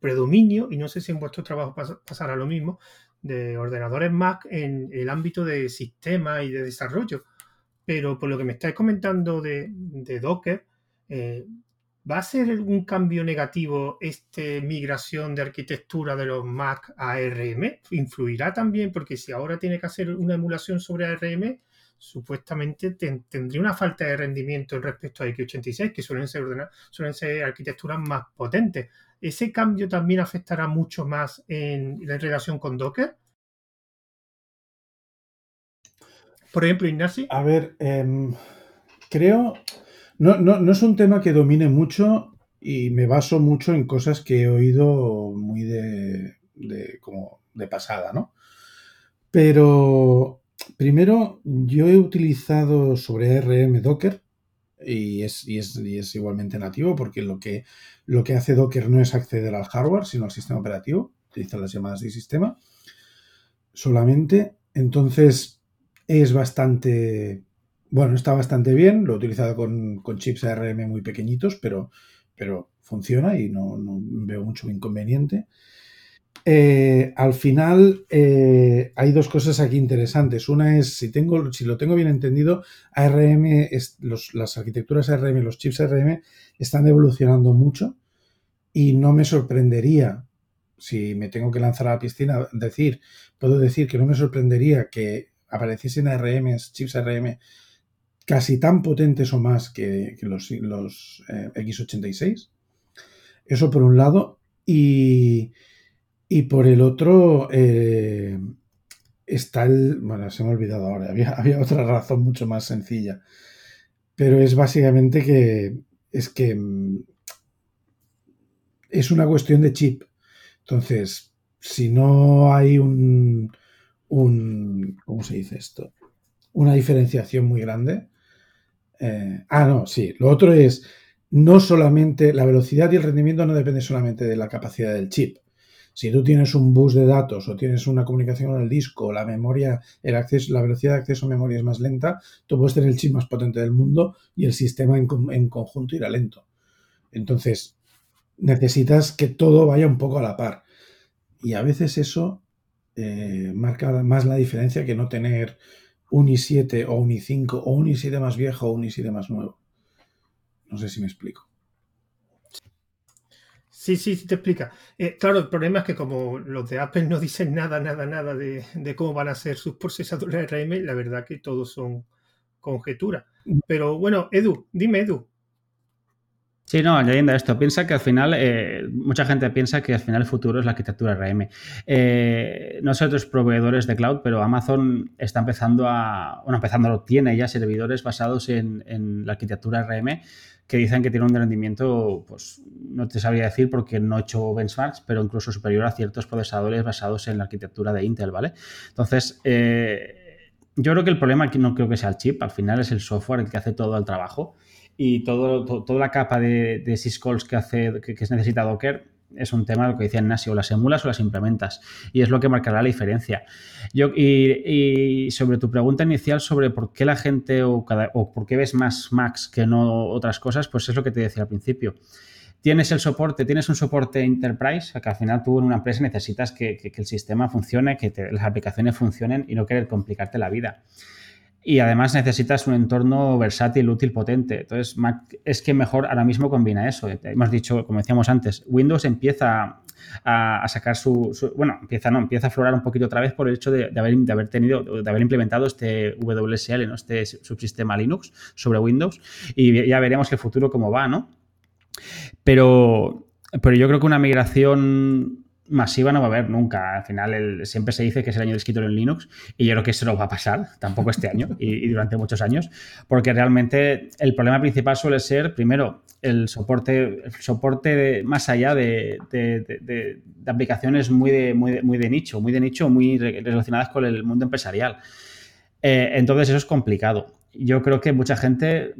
predominio, y no sé si en vuestro trabajo pas- pasará lo mismo, de ordenadores Mac en el ámbito de sistema y de desarrollo. Pero por lo que me estáis comentando de, de Docker, eh, ¿va a ser un cambio negativo esta migración de arquitectura de los Mac a ARM? ¿Influirá también? Porque si ahora tiene que hacer una emulación sobre ARM, supuestamente ten- tendría una falta de rendimiento respecto a x86, que suelen ser, ordena- suelen ser arquitecturas más potentes. ¿Ese cambio también afectará mucho más en, en relación con Docker? Por ejemplo, Ignacio. A ver, em, creo, no, no, no es un tema que domine mucho y me baso mucho en cosas que he oído muy de, de- como de pasada, ¿no? Pero primero, yo he utilizado sobre ARM Docker y es, y es, y es igualmente nativo porque lo que, lo que hace Docker no es acceder al hardware, sino al sistema operativo, utiliza las llamadas de sistema solamente. Entonces, es bastante, bueno, está bastante bien. Lo he utilizado con, con chips ARM muy pequeñitos, pero, pero funciona y no, no veo mucho inconveniente. Eh, al final eh, hay dos cosas aquí interesantes. Una es, si, tengo, si lo tengo bien entendido, ARM, los, las arquitecturas ARM, los chips ARM están evolucionando mucho y no me sorprendería, si me tengo que lanzar a la piscina, decir, puedo decir que no me sorprendería que apareciesen ARM, chips ARM casi tan potentes o más que, los, los eh, X86. Eso por un lado. Y, y por el otro eh, está el... Bueno, se me ha olvidado ahora. *laughs* Había, había, otra razón mucho más sencilla. Pero es básicamente que... Es que... Mm, es una cuestión de chip. Entonces, si no hay un... un ¿Cómo se dice esto? Una diferenciación muy grande. Eh, ah, no, sí. Lo otro es no solamente la velocidad y el rendimiento no depende solamente de la capacidad del chip. Si tú tienes un bus de datos o tienes una comunicación con el disco, la memoria, el acceso, la velocidad de acceso a memoria es más lenta, tú puedes tener el chip más potente del mundo y el sistema en, conjunto irá lento. Entonces, necesitas que todo vaya un poco a la par. Y a veces eso eh, marca más la diferencia que no tener un i7 o un i5 o un i7 más viejo o un i7 más nuevo. No sé si me explico. Sí, sí, sí te explica. Eh, claro, el problema es que como los de Apple no dicen nada, nada, nada de, cómo van a ser sus procesadores RM, la verdad que todos son conjeturas. Mm. Pero bueno, Edu, dime, Edu, Sí, no, añadiendo esto, piensa que al final, eh, mucha gente piensa que al final el futuro es la arquitectura RM. Eh, no sé otros proveedores de cloud, pero Amazon está empezando a, bueno, empezando lo tiene ya servidores basados en, la arquitectura RM que dicen que tiene un rendimiento, pues no te sabría decir porque no he hecho benchmarks, pero incluso superior a ciertos procesadores basados en la arquitectura de Intel, ¿vale? Entonces, eh, yo creo que el problema aquí no creo que sea el chip, al final es el software el que hace todo el trabajo y todo, toda la capa de, de syscalls que, hace, que, que necesita Docker es un tema, lo que decía Ignacio, o las emulas o las implementas. Y es lo que marcará la diferencia. Yo, y, sobre tu pregunta inicial sobre por qué la gente o, o por qué ves más Macs que no otras cosas, pues es lo que te decía al principio. Tienes el soporte, tienes un soporte enterprise, que al final tú en una empresa necesitas que, el sistema funcione, que las aplicaciones funcionen y no querer complicarte la vida y además necesitas un entorno versátil, útil, potente. Entonces, Mac es que mejor ahora mismo combina eso. Hemos dicho, como decíamos antes, Windows empieza a, sacar su, Bueno, empieza, no, empieza a aflorar un poquito otra vez por el hecho de, haber, de haber tenido, de haber implementado este WSL, ¿no? este subsistema Linux sobre Windows. Y ya veremos el futuro cómo va, ¿no? Pero, pero yo creo que una migración masiva no va a haber nunca. Al final siempre se dice que es el año de escritorio en Linux y yo creo que eso no va a pasar, *laughs* tampoco este año y, durante muchos años, porque realmente el problema principal suele ser, primero, el soporte, el soporte más allá de, aplicaciones muy de, muy, muy de nicho, muy de nicho, muy relacionadas con el mundo empresarial. Eh, entonces eso es complicado. Yo creo que mucha gente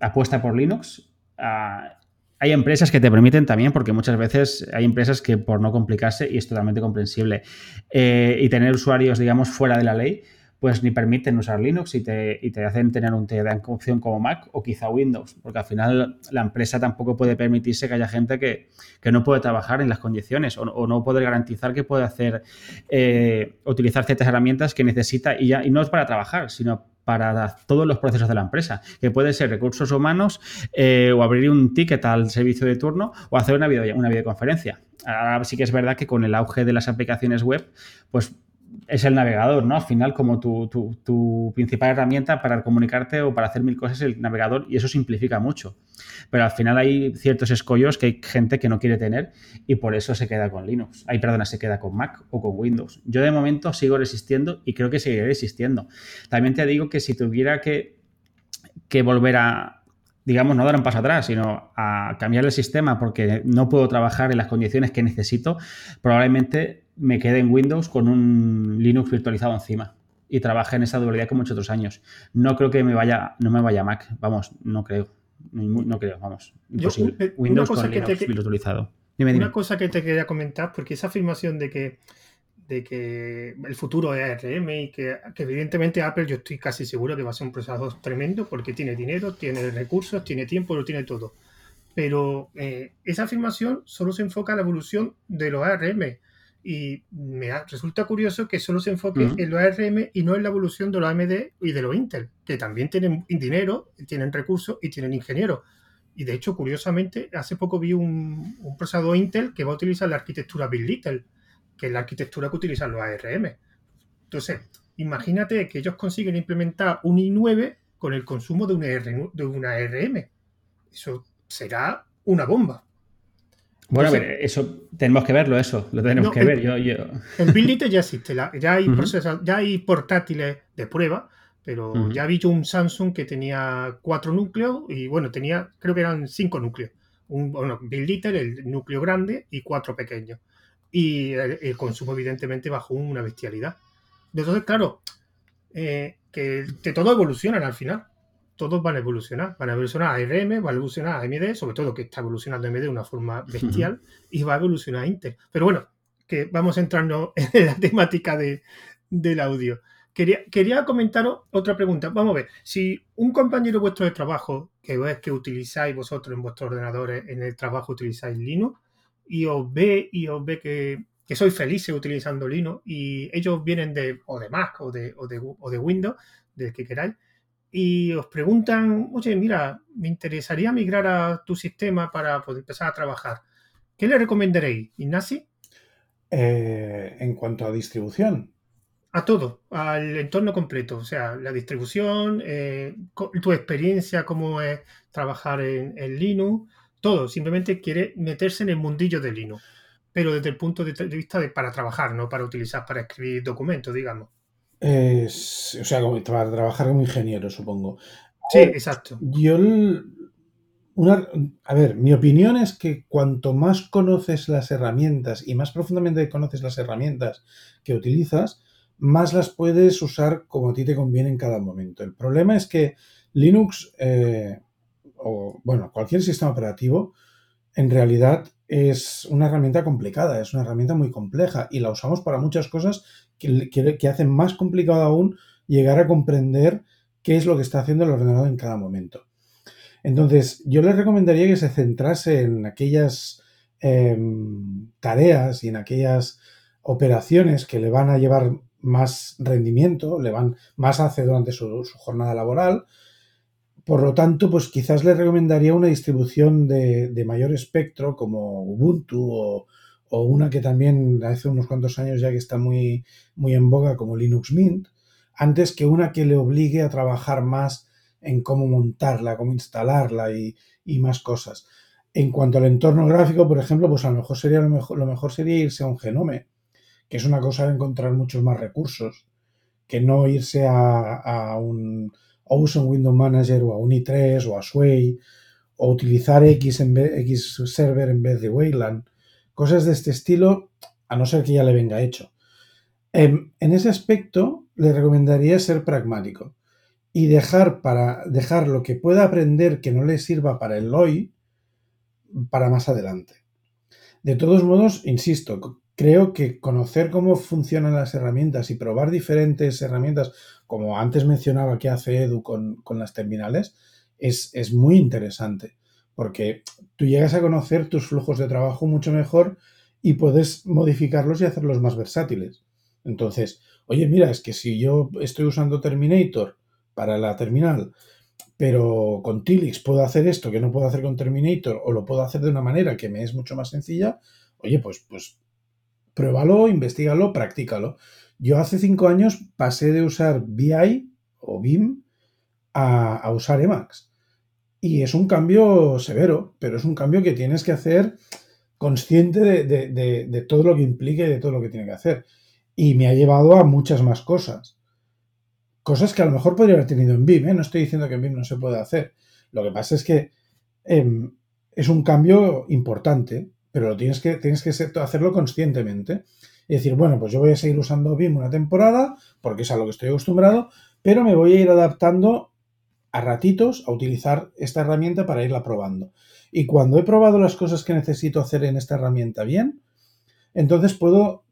apuesta por Linux. Ah, hay empresas que te permiten también, porque muchas veces hay empresas que por no complicarse, y es totalmente comprensible, eh, y tener usuarios, digamos, fuera de la ley, pues ni permiten usar Linux y te, te hacen tener un, te dan opción como Mac o quizá Windows, porque al final la empresa tampoco puede permitirse que haya gente que, no puede trabajar en las condiciones o, no puede garantizar que puede hacer, eh, utilizar ciertas herramientas que necesita y, ya, y no es para trabajar, sino para todos los procesos de la empresa, que puede ser recursos humanos eh, o abrir un ticket al servicio de turno o hacer una, video, una videoconferencia. Ahora sí que es verdad que con el auge de las aplicaciones web, pues es el navegador, ¿no? Al final, como tu, principal herramienta para comunicarte o para hacer mil cosas, el navegador, y eso simplifica mucho. Pero al final hay ciertos escollos que hay gente que no quiere tener y por eso se queda con Linux. Hay, perdona, se queda con Mac o con Windows. Yo de momento sigo resistiendo y creo que seguiré resistiendo. También te digo que si tuviera que, que volver a, digamos, no dar un paso atrás, sino a cambiar el sistema porque no puedo trabajar en las condiciones que necesito, probablemente me quede en Windows con un Linux virtualizado encima y trabaje en esa dualidad como muchos otros años. No creo que me vaya, no me vaya a Mac, vamos, no creo. No creo, vamos. Imposible. Windows con Linux virtualizado. Una cosa que te quería comentar, porque esa afirmación de que de que el futuro es ARM y que, evidentemente Apple yo estoy casi seguro que va a ser un procesador tremendo porque tiene dinero, tiene recursos, tiene tiempo, lo tiene todo. Pero eh, esa afirmación solo se enfoca en la evolución de los ARM y me resulta curioso que solo se enfoque en los ARM y no en la evolución de los AMD y de los Intel, que también tienen dinero, tienen recursos y tienen ingenieros. Y de hecho, curiosamente, hace poco vi un, un procesador Intel que va a utilizar la arquitectura Big Little que es la arquitectura que utilizan los ARM. Entonces, imagínate que ellos consiguen implementar un i9 con el consumo de una, de una RM. Eso será una bomba. Bueno, eso tenemos que verlo, eso, lo tenemos que ver. Yo, yo... El Build ya existe, ya, hay ya hay portátiles de prueba, pero ya vi yo un Samsung que tenía cuatro núcleos y bueno, tenía, creo que eran cinco núcleos. Un, bueno, Build el núcleo grande y cuatro pequeños. Y el, consumo, evidentemente, bajó una bestialidad. Entonces, claro, eh, que, que todo evoluciona al final todos van a evolucionar. Van a evolucionar ARM, va a evolucionar AMD, sobre todo que está evolucionando AMD de una forma bestial, y va a evolucionar Intel. Pero bueno, que vamos a entrarnos *laughs* en la temática de, del audio. Quería, quería comentaros otra pregunta. Vamos a ver, si un compañero vuestro de trabajo, que es que utilizáis vosotros en vuestros ordenadores, en el trabajo utilizáis Linux, y os ve y os ve que, que sois felices utilizando Linux, y ellos vienen de, o de Mac o de, o de, o de Windows, del que queráis, y os preguntan, oye, mira, me interesaría migrar a tu sistema para poder empezar a trabajar. ¿Qué le recomendaréis, Ignasi? Eh, en cuanto a distribución. A todo, al entorno completo, o sea, la distribución, eh, tu experiencia, cómo es trabajar en, Linux, todo. Simplemente quiere meterse en el mundillo de Linux, pero desde el punto de vista de para trabajar, no para utilizar para escribir documentos, digamos o sea, como para trabajar como ingeniero, supongo. Sí, exacto. Yo, una, a ver, mi opinión es que cuanto más conoces las herramientas y más profundamente conoces las herramientas que utilizas, más las puedes usar como a ti te conviene en cada momento. El problema es que Linux, eh, o bueno, cualquier sistema operativo, en realidad es una herramienta complicada, es una herramienta muy compleja y la usamos para muchas cosas que, hacen más complicado aún llegar a comprender qué es lo que está haciendo el ordenador en cada momento. Entonces, yo les recomendaría que se centrase en aquellas em, tareas y en aquellas operaciones que le van a llevar más rendimiento, le van más hace durante su, jornada laboral. Por lo tanto, pues quizás les recomendaría una distribución de, de mayor espectro como Ubuntu o, o una que también hace unos cuantos años ya que está muy, muy en boga como Linux Mint, antes que una que le obligue a trabajar más en cómo montarla, cómo instalarla y, más cosas. En cuanto al entorno gráfico, por ejemplo, pues a lo mejor sería lo mejor, lo mejor sería irse a un genome, que es una cosa de encontrar muchos más recursos, que no irse a, a un Ocean Window Manager o a un i3 o a Sway, o utilizar X, en X server en vez de Wayland Cosas de este estilo, a no ser que ya le venga hecho. Em, en, ese aspecto, le recomendaría ser pragmático y dejar, para, dejar lo que pueda aprender que no le sirva para el hoy para más adelante. De todos modos, insisto, creo que conocer cómo funcionan las herramientas y probar diferentes herramientas, como antes mencionaba que hace Edu con, las terminales, es, es, muy interesante porque tú llegas a conocer tus flujos de trabajo mucho mejor y puedes modificarlos y hacerlos más versátiles. Entonces, oye, mira, es que si yo estoy usando Terminator para la terminal, pero con Tilix puedo hacer esto que no puedo hacer con Terminator o lo puedo hacer de una manera que me es mucho más sencilla, oye, pues, pues pruébalo, investigalo, practícalo. Yo hace cinco años pasé de usar VI o BIM a, a usar Emacs. Y es un cambio severo, pero es un cambio que tienes que hacer consciente de, todo lo que implica y de todo lo que tiene que hacer. Y me ha llevado a muchas más cosas. Cosas que a lo mejor podría haber tenido en BIM, ¿eh? no estoy diciendo que en BIM no se pueda hacer. Lo que pasa es que em, es un cambio importante, pero lo tienes que, tienes que hacerlo conscientemente. Y decir, bueno, pues yo voy a seguir usando BIM una temporada, porque es a lo que estoy acostumbrado, pero me voy a ir adaptando a ratitos a utilizar esta herramienta para irla probando. Y cuando he probado las cosas que necesito hacer en esta herramienta bien, entonces puedo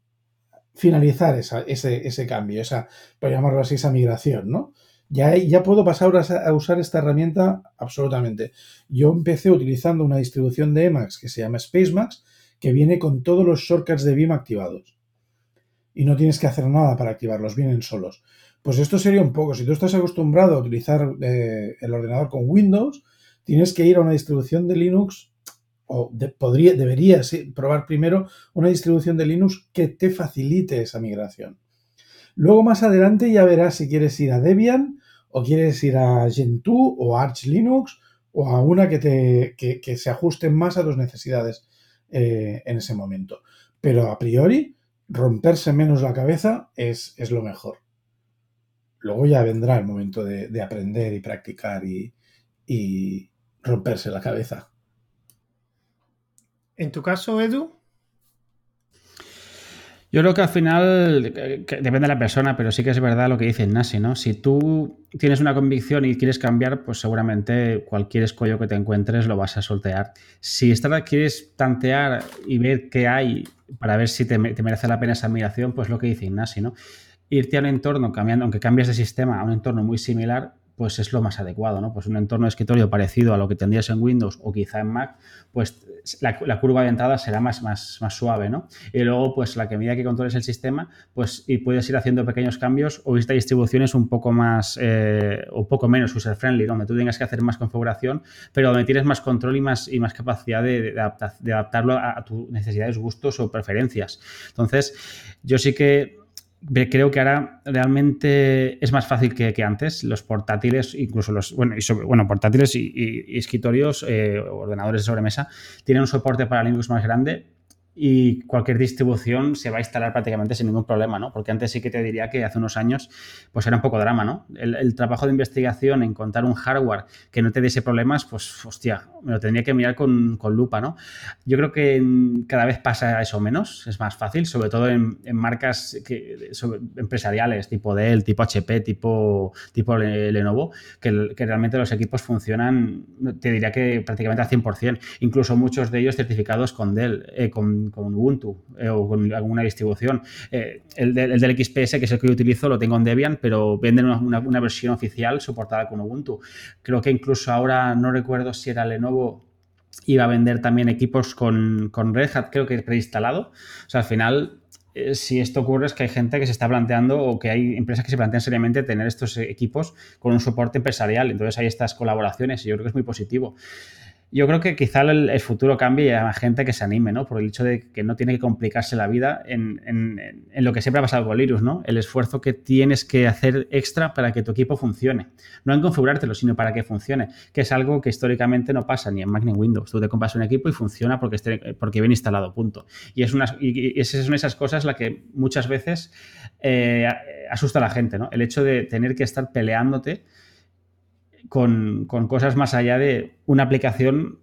finalizar ese, cambio, esa, por llamarlo así, esa migración, ¿no? Ya, puedo pasar a usar esta herramienta absolutamente. Yo empecé utilizando una distribución de Emacs que se llama SpaceMax, que viene con todos los shortcuts de BIM activados. Y no tienes que hacer nada para activarlos, vienen solos. Pues esto sería un poco, si tú estás acostumbrado a utilizar eh, el ordenador con Windows, tienes que ir a una distribución de Linux o podría, deberías probar primero una distribución de Linux que te facilite esa migración. Luego más adelante ya verás si quieres ir a Debian o quieres ir a Gentoo o Arch Linux o a una que, te, que, se ajuste más a tus necesidades eh, en ese momento. Pero a priori, romperse menos la cabeza es, es lo mejor. Luego ya vendrá el momento de, aprender y practicar y, y romperse la cabeza. En tu caso, Edu, yo creo que al final depende de la persona, pero sí que es verdad lo que dice Nasi, ¿no? Si tú tienes una convicción y quieres cambiar, pues seguramente cualquier escollo que te encuentres lo vas a soltear. Si esta quieres tantear y ver qué hay para ver si te, merece la pena esa admiración, pues lo que dice Nasi, ¿no? Irte a un entorno cambiando, aunque cambies de sistema a un entorno muy similar, pues es lo más adecuado, ¿no? Pues un entorno de escritorio parecido a lo que tendrías en Windows o quizá en Mac, pues la, curva de entrada será más, más, más, suave, ¿no? Y luego, pues la que medida que controles el sistema, pues y puedes ir haciendo pequeños cambios o esta distribución es un poco más eh, o poco menos user-friendly, donde tú tengas que hacer más configuración, pero donde tienes más control y más, y más capacidad de, adaptarlo a tus necesidades, gustos o preferencias. Entonces, yo sí que creo que ahora realmente es más fácil que, antes. Los portátiles, incluso los, bueno, y bueno portátiles y, escritorios, eh, ordenadores de sobremesa, tienen un soporte para Linux más grande y cualquier distribución se va a instalar prácticamente sin ningún problema, ¿no? Porque antes sí que te diría que hace unos años pues era un poco drama, ¿no? El, trabajo de investigación, encontrar un hardware que no te diese problemas, pues hostia, me lo tendría que mirar con, lupa, ¿no? Yo creo que cada vez pasa eso menos, es más fácil, sobre todo en, marcas que, empresariales tipo Dell, tipo HP, tipo, tipo Lenovo, que, que realmente los equipos funcionan, te diría que prácticamente al 100%, incluso muchos de ellos certificados con Dell, eh, con con, Ubuntu eh, o con alguna distribución. Eh, el, del XPS, que es el que yo utilizo, lo tengo en Debian, pero venden una, versión oficial soportada con Ubuntu. Creo que incluso ahora no recuerdo si era Lenovo iba a vender también equipos con, Red Hat, creo que preinstalado. O sea, al final eh, si esto ocurre es que hay gente que se está planteando o que hay empresas que se plantean seriamente tener estos equipos con un soporte empresarial. Entonces hay estas colaboraciones y yo creo que es muy positivo yo creo que quizá el, futuro cambie y haya gente que se anime, ¿no? Por el hecho de que no tiene que complicarse la vida en, lo que siempre ha pasado con Linux, ¿no? El esfuerzo que tienes que hacer extra para que tu equipo funcione. No en configurártelo, sino para que funcione, que es algo que históricamente no pasa ni en Mac ni en Windows. Tú te compras un equipo y funciona porque, esté, viene instalado, punto. Y, es una, y, esas son esas cosas las que muchas veces eh, asusta a la gente, ¿no? El hecho de tener que estar peleándote con, cosas más allá de una aplicación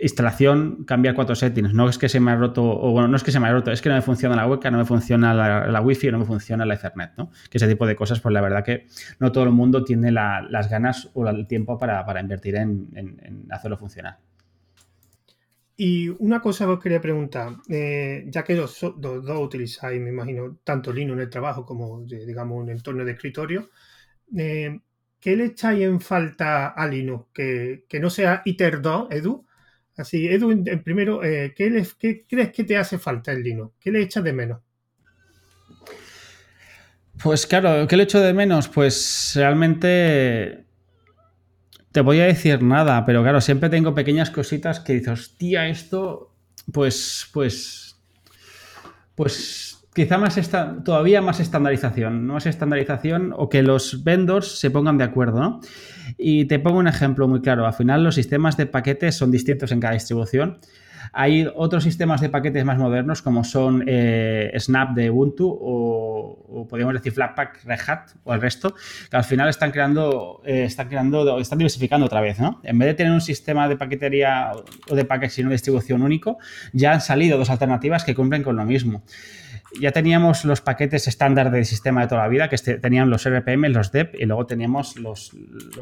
instalación, cambiar cuatro settings. No es que se me ha roto, o bueno, no es que se me haya roto, es que no me funciona la webcam, no me funciona la, la wifi no me funciona la Ethernet, ¿no? Que ese tipo de cosas, pues la verdad que no todo el mundo tiene las ganas o el tiempo para, invertir en, hacerlo funcionar. Y una cosa os quería preguntar, eh, ya que los, dos utilizáis, me imagino, tanto Linux en el trabajo como, digamos, un entorno de escritorio, eh, ¿qué le echáis en falta a Linux? Que, no sea ITER 2, Edu. Así, Edu, en, primero, eh, ¿qué, crees que te hace falta en Linux? ¿Qué le echas de menos? Pues claro, ¿qué le echo de menos? Pues realmente te voy a decir nada, pero claro, siempre tengo pequeñas cositas que dices, hostia, esto, pues, pues, pues quizá más esta, todavía más estandarización, más estandarización o que los vendors se pongan de acuerdo, ¿no? Y te pongo un ejemplo muy claro. Al final los sistemas de paquetes son distintos en cada distribución. Hay otros sistemas de paquetes más modernos como son eh, Snap de Ubuntu o, podríamos decir Flatpak Red Hat o el resto, que al final están creando, eh, están creando, están diversificando otra vez, ¿no? En vez de tener un sistema de paquetería o de paquetes y una distribución único, ya han salido dos alternativas que cumplen con lo mismo ya teníamos los paquetes estándar del sistema de toda la vida, que este, tenían los RPM, los DEP, y luego teníamos los,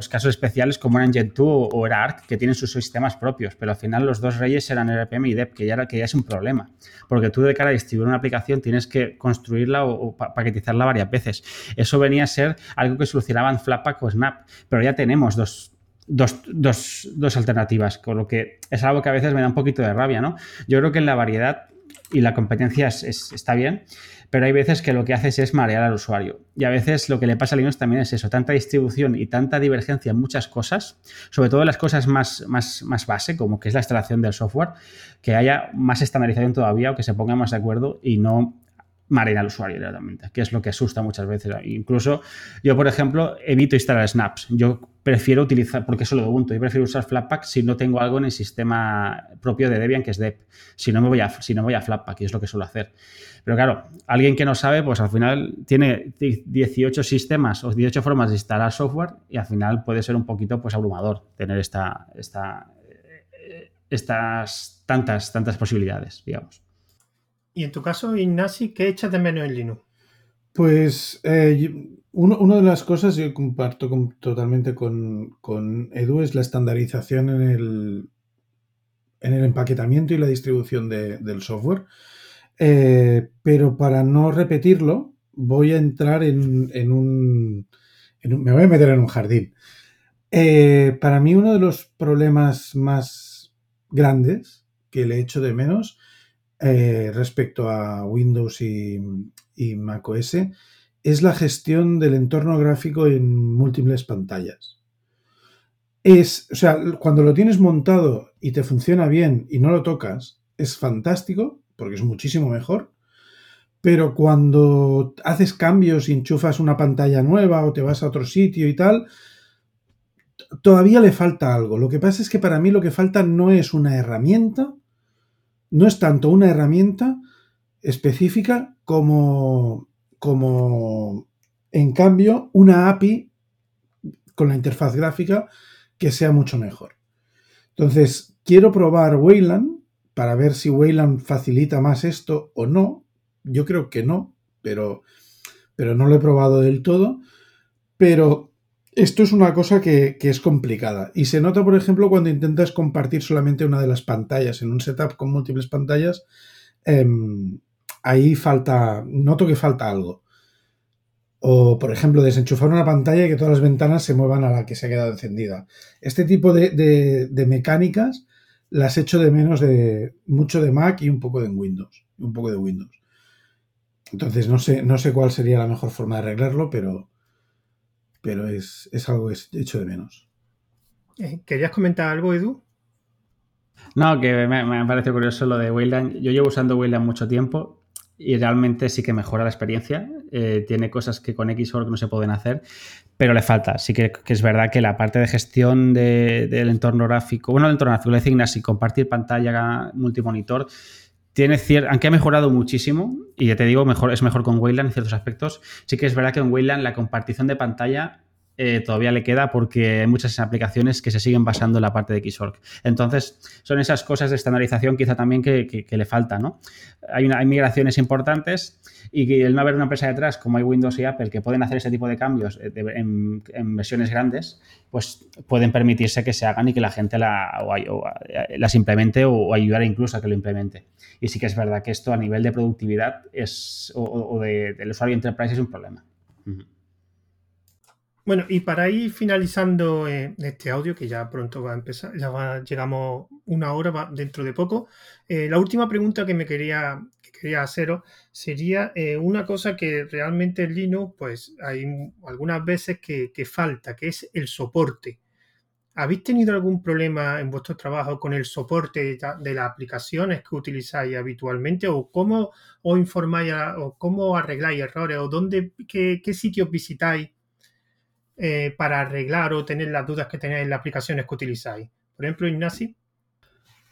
casos especiales como eran Gentoo o, era ARC, que tienen sus sistemas propios, pero al final los dos reyes eran RPM y DEP, que ya, que es un problema, porque tú de cara a distribuir una aplicación tienes que construirla o, paquetizarla varias veces. Eso venía a ser algo que solucionaban Flatpak o Snap, pero ya tenemos dos, dos, alternativas, con lo que es algo que a veces me da un poquito de rabia, ¿no? Yo creo que en la variedad y la competencia está bien, pero hay veces que lo que haces es marear al usuario. Y a veces lo que le pasa a Linux también es eso, tanta distribución y tanta divergencia en muchas cosas, sobre todo en las cosas más, más, más base, como que es la instalación del software, que haya más estandarización todavía o que se pongan más de acuerdo y no marina al usuario directamente, que es lo que asusta muchas veces. Incluso yo, por ejemplo, evito instalar snaps. Yo prefiero utilizar, porque solo de Ubuntu, yo prefiero usar Flatpak si no tengo algo en el sistema propio de Debian, que es Dep. Si no me voy a, si no voy a Flatpak, y es lo que suelo hacer. Pero claro, alguien que no sabe, pues al final tiene 18 sistemas o 18 formas de instalar software y al final puede ser un poquito pues abrumador tener esta, esta, eh, estas tantas, tantas posibilidades, digamos. Y en tu caso, Ignasi, ¿qué echas de menos en Linux? Pues eh, una de las cosas, yo comparto totalmente con, Edu, es la estandarización en el, en el empaquetamiento y la distribución del software. Eh, pero para no repetirlo, voy a entrar en, un, Me voy a meter en un jardín. Eh, para mí uno de los problemas más grandes que le echo de menos eh, respecto a Windows y, macOS es la gestión del entorno gráfico en múltiples pantallas. Es, o sea, cuando lo tienes montado y te funciona bien y no lo tocas, es fantástico, porque es muchísimo mejor. Pero cuando haces cambios y enchufas una pantalla nueva o te vas a otro sitio y tal, todavía le falta algo. Lo que pasa es que para mí lo que falta no es una herramienta, no es tanto una herramienta específica como, como en cambio, una API con la interfaz gráfica que sea mucho mejor. Entonces, quiero probar Wayland para ver si Wayland facilita más esto o no. Yo creo que no, pero, pero no lo he probado del todo. Pero esto es una cosa que, es complicada. Y se nota, por ejemplo, cuando intentas compartir solamente una de las pantallas en un setup con múltiples pantallas. Em, ahí falta, noto que falta algo. O, por ejemplo, desenchufar una pantalla y que todas las ventanas se muevan a la que se ha quedado encendida. Este tipo de, mecánicas las echo de menos de mucho de Mac y un poco de Windows. Un poco de Windows. Entonces, no sé, no sé cuál sería la mejor forma de arreglarlo, pero, pero es, es algo que echo de menos. Eh, ¿Querías comentar algo, Edu? No, que me, me parece curioso lo de Wayland. Yo llevo usando Wayland mucho tiempo y realmente sí que mejora la experiencia. Eh, tiene cosas que con Xorg no se pueden hacer, pero le falta. Sí que, es verdad que la parte de gestión del entorno gráfico, bueno, el entorno gráfico, le decir así, compartir pantalla multimonitor, tiene aunque ha mejorado muchísimo, y ya te digo, mejor, es mejor con Wayland en ciertos aspectos, sí que es verdad que en Wayland la compartición de pantalla eh, todavía le queda porque hay muchas aplicaciones que se siguen basando en la parte de Xorg. Entonces, son esas cosas de estandarización quizá también que, le faltan, ¿no? Hay, hay, migraciones importantes y el no haber una empresa detrás como hay Windows y Apple que pueden hacer ese tipo de cambios eh, en, versiones grandes, pues pueden permitirse que se hagan y que la gente eh, las implemente o, ayudar incluso a que lo implemente. Y sí que es verdad que esto a nivel de productividad es, o, del usuario enterprise es un problema. Bueno, y para ir finalizando eh, este audio, que ya pronto va a empezar, ya va, llegamos una hora dentro de poco, eh, la última pregunta que me quería, que quería haceros sería eh, una cosa que realmente en Linux, pues hay algunas veces que, falta, que es el soporte. ¿Habéis tenido algún problema en vuestro trabajo con el soporte de las aplicaciones que utilizáis habitualmente? ¿O cómo os informáis o cómo arregláis errores? ¿O dónde, qué sitios visitáis? Eh, para arreglar o tener las dudas que tenéis en las aplicaciones que utilizáis? Por ejemplo, Ignasi.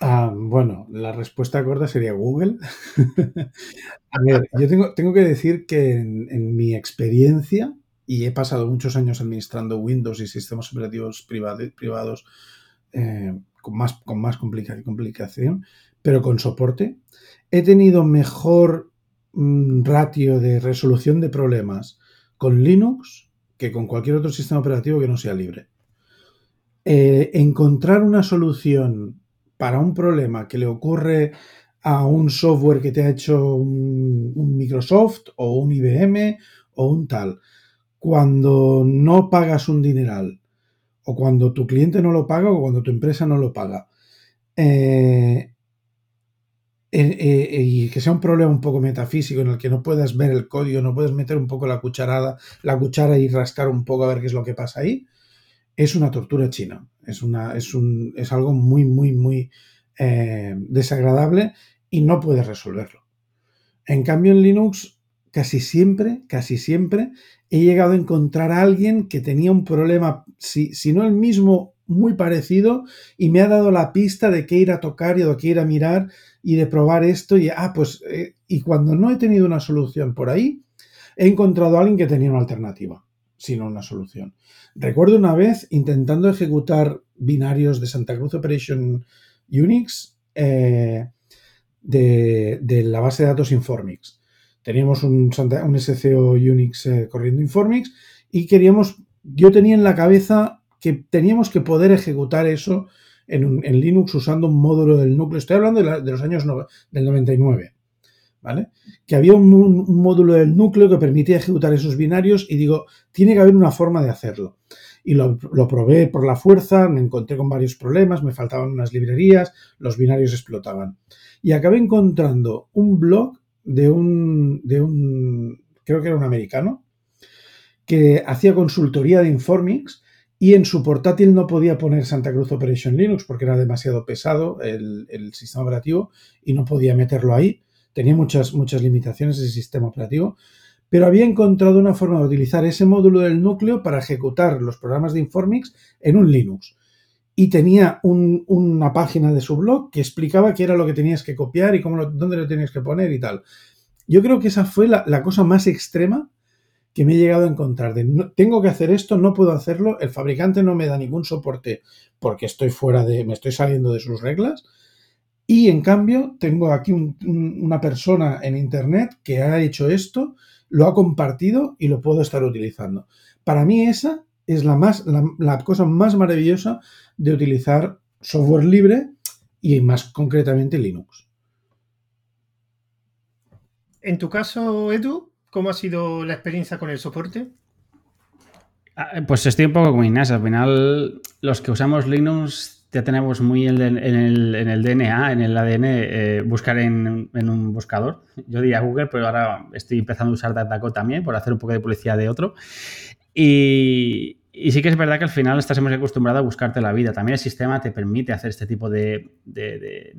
Ah, bueno, la respuesta corta sería Google. *laughs* a ver, yo tengo, tengo que decir que en, mi experiencia, y he pasado muchos años administrando Windows y sistemas operativos privados eh, con más, con más complicación, pero con soporte, he tenido mejor mm, ratio de resolución de problemas con Linux que con cualquier otro sistema operativo que no sea libre. Eh, encontrar una solución para un problema que le ocurre a un software que te ha hecho un, Microsoft o un IBM o un tal, cuando no pagas un dineral o cuando tu cliente no lo paga o cuando tu empresa no lo paga, eh, eh, y que sea un problema un poco metafísico en el que no puedas ver el código, no puedes meter un poco la cucharada, la cuchara y rascar un poco a ver qué es lo que pasa ahí, es una tortura china. Es, una, es, un, es algo muy, muy, muy eh, desagradable y no puedes resolverlo. En cambio, en Linux casi siempre, casi siempre, he llegado a encontrar a alguien que tenía un problema, si, si no el mismo, muy parecido, y me ha dado la pista de qué ir a tocar y de qué ir a mirar y de probar esto. Y, ah, pues, eh, y cuando no he tenido una solución por ahí, he encontrado a alguien que tenía una alternativa, sino una solución. Recuerdo una vez intentando ejecutar binarios de Santa Cruz Operation Unix eh, de, de, la base de datos Informix teníamos un, un SCO Unix eh, corriendo Informix y queríamos, yo tenía en la cabeza que teníamos que poder ejecutar eso en, Linux usando un módulo del núcleo. Estoy hablando de, los años del 99. ¿Vale? Que había un, módulo del núcleo que permitía ejecutar esos binarios y digo, tiene que haber una forma de hacerlo. Y lo, lo, probé por la fuerza, me encontré con varios problemas, me faltaban unas librerías, los binarios explotaban. Y acabé encontrando un blog de un, de un, creo que era un americano, que hacía consultoría de Informix y en su portátil no podía poner Santa Cruz Operation Linux porque era demasiado pesado el, sistema operativo y no podía meterlo ahí. Tenía muchas, muchas limitaciones ese sistema operativo, pero había encontrado una forma de utilizar ese módulo del núcleo para ejecutar los programas de Informix en un Linux. Y tenía una página de su blog que explicaba qué era lo que tenías que copiar y cómo dónde lo tenías que poner y tal. Yo creo que esa fue la, cosa más extrema que me he llegado a encontrar. De, tengo que hacer esto, no puedo hacerlo, el fabricante no me da ningún soporte porque estoy fuera de, me estoy saliendo de sus reglas. Y en cambio, tengo aquí una persona en internet que ha hecho esto, lo ha compartido y lo puedo estar utilizando. Para mí, esa es la, más, la cosa más maravillosa de utilizar software libre y más concretamente Linux. En tu caso, Edu, ¿cómo ha sido la experiencia con el soporte? Ah, pues estoy un poco como Inés. Al final, los que usamos Linux ya tenemos muy en el, DNA, en el ADN, eh, buscar en, un buscador. Yo diría Google, pero ahora estoy empezando a usar DataCo también por hacer un poco de publicidad de otro. Y, sí que es verdad que al final estás muy acostumbrado a buscarte la vida. También el sistema te permite hacer este tipo de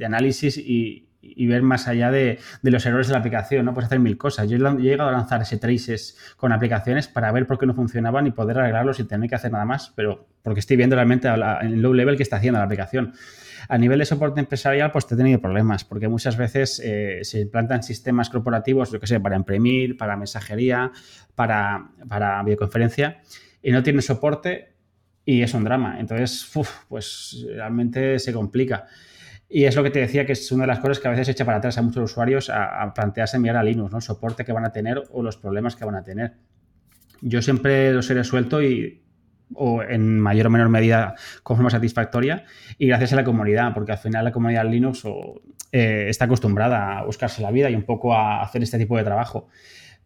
análisis y, y ver más allá de, los errores de la aplicación, ¿no? Puedes hacer mil cosas. Yo he llegado a lanzar ese traces con aplicaciones para ver por qué no funcionaban y poder arreglarlos sin tener que hacer nada más, pero porque estoy viendo realmente en el low level que está haciendo la aplicación. A nivel de soporte empresarial, pues te he tenido problemas, porque muchas veces eh, se implantan sistemas corporativos, yo que sé, para imprimir, para mensajería, para, para videoconferencia, y no tiene soporte y es un drama. Entonces, pues realmente se complica. Y es lo que te decía, que es una de las cosas que a veces echa para atrás a muchos usuarios a, plantearse mirar a Linux, ¿no? El soporte que van a tener o los problemas que van a tener. Yo siempre los he resuelto y, o en mayor o menor medida con forma satisfactoria y gracias a la comunidad, porque al final la comunidad Linux eh, está acostumbrada a buscarse la vida y un poco a hacer este tipo de trabajo.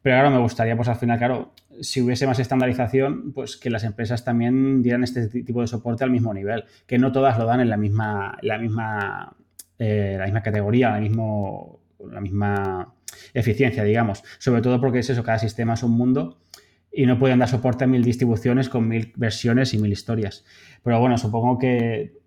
Pero claro, me gustaría, pues al final, claro, si hubiese más estandarización, pues que las empresas también dieran este tipo de soporte al mismo nivel, que no todas lo dan en la misma, la misma, eh, la misma categoría, la, mismo, la misma eficiencia, digamos. Sobre todo porque es eso, cada sistema es un mundo y no pueden dar soporte a mil distribuciones con mil versiones y mil historias. Pero bueno, supongo que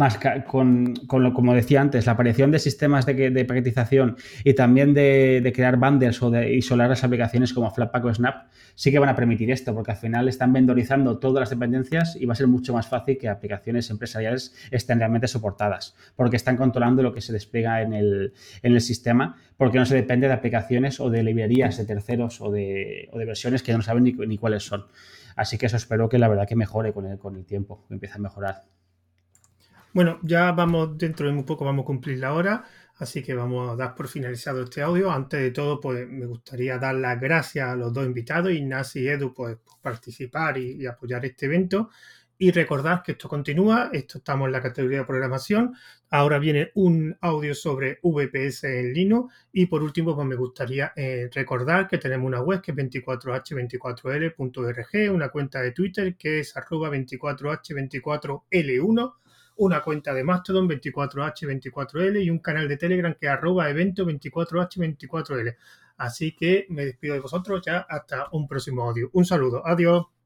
más con, lo, como decía antes, la aparición de sistemas de, de paquetización y también de, crear bundles o de isolar las aplicaciones como Flatpak o Snap, sí que van a permitir esto, porque al final están vendorizando todas las dependencias y va a ser mucho más fácil que aplicaciones empresariales estén realmente soportadas, porque están controlando lo que se despliega en el, sistema, porque no se depende de aplicaciones o de librerías de terceros o de, versiones que no saben ni, cuáles son. Así que eso espero que la verdad que mejore con el tiempo, que empiece a mejorar. Bueno, ya vamos, dentro de muy poco vamos a cumplir la hora, así que vamos a dar por finalizado este audio. Antes de todo, pues me gustaría dar las gracias a los dos invitados, Ignacio y Edu, pues, por participar y, apoyar este evento. Y recordar que esto continúa, esto estamos en la categoría de programación. Ahora viene un audio sobre VPS en Linux. Y por último, pues me gustaría eh, recordar que tenemos una web que es 24h24l.org, una cuenta de Twitter que es arroba 24h24l1 una cuenta de Mastodon 24H24L y un canal de Telegram que arroba evento 24H24L. Así que me despido de vosotros ya hasta un próximo audio. Un saludo. Adiós.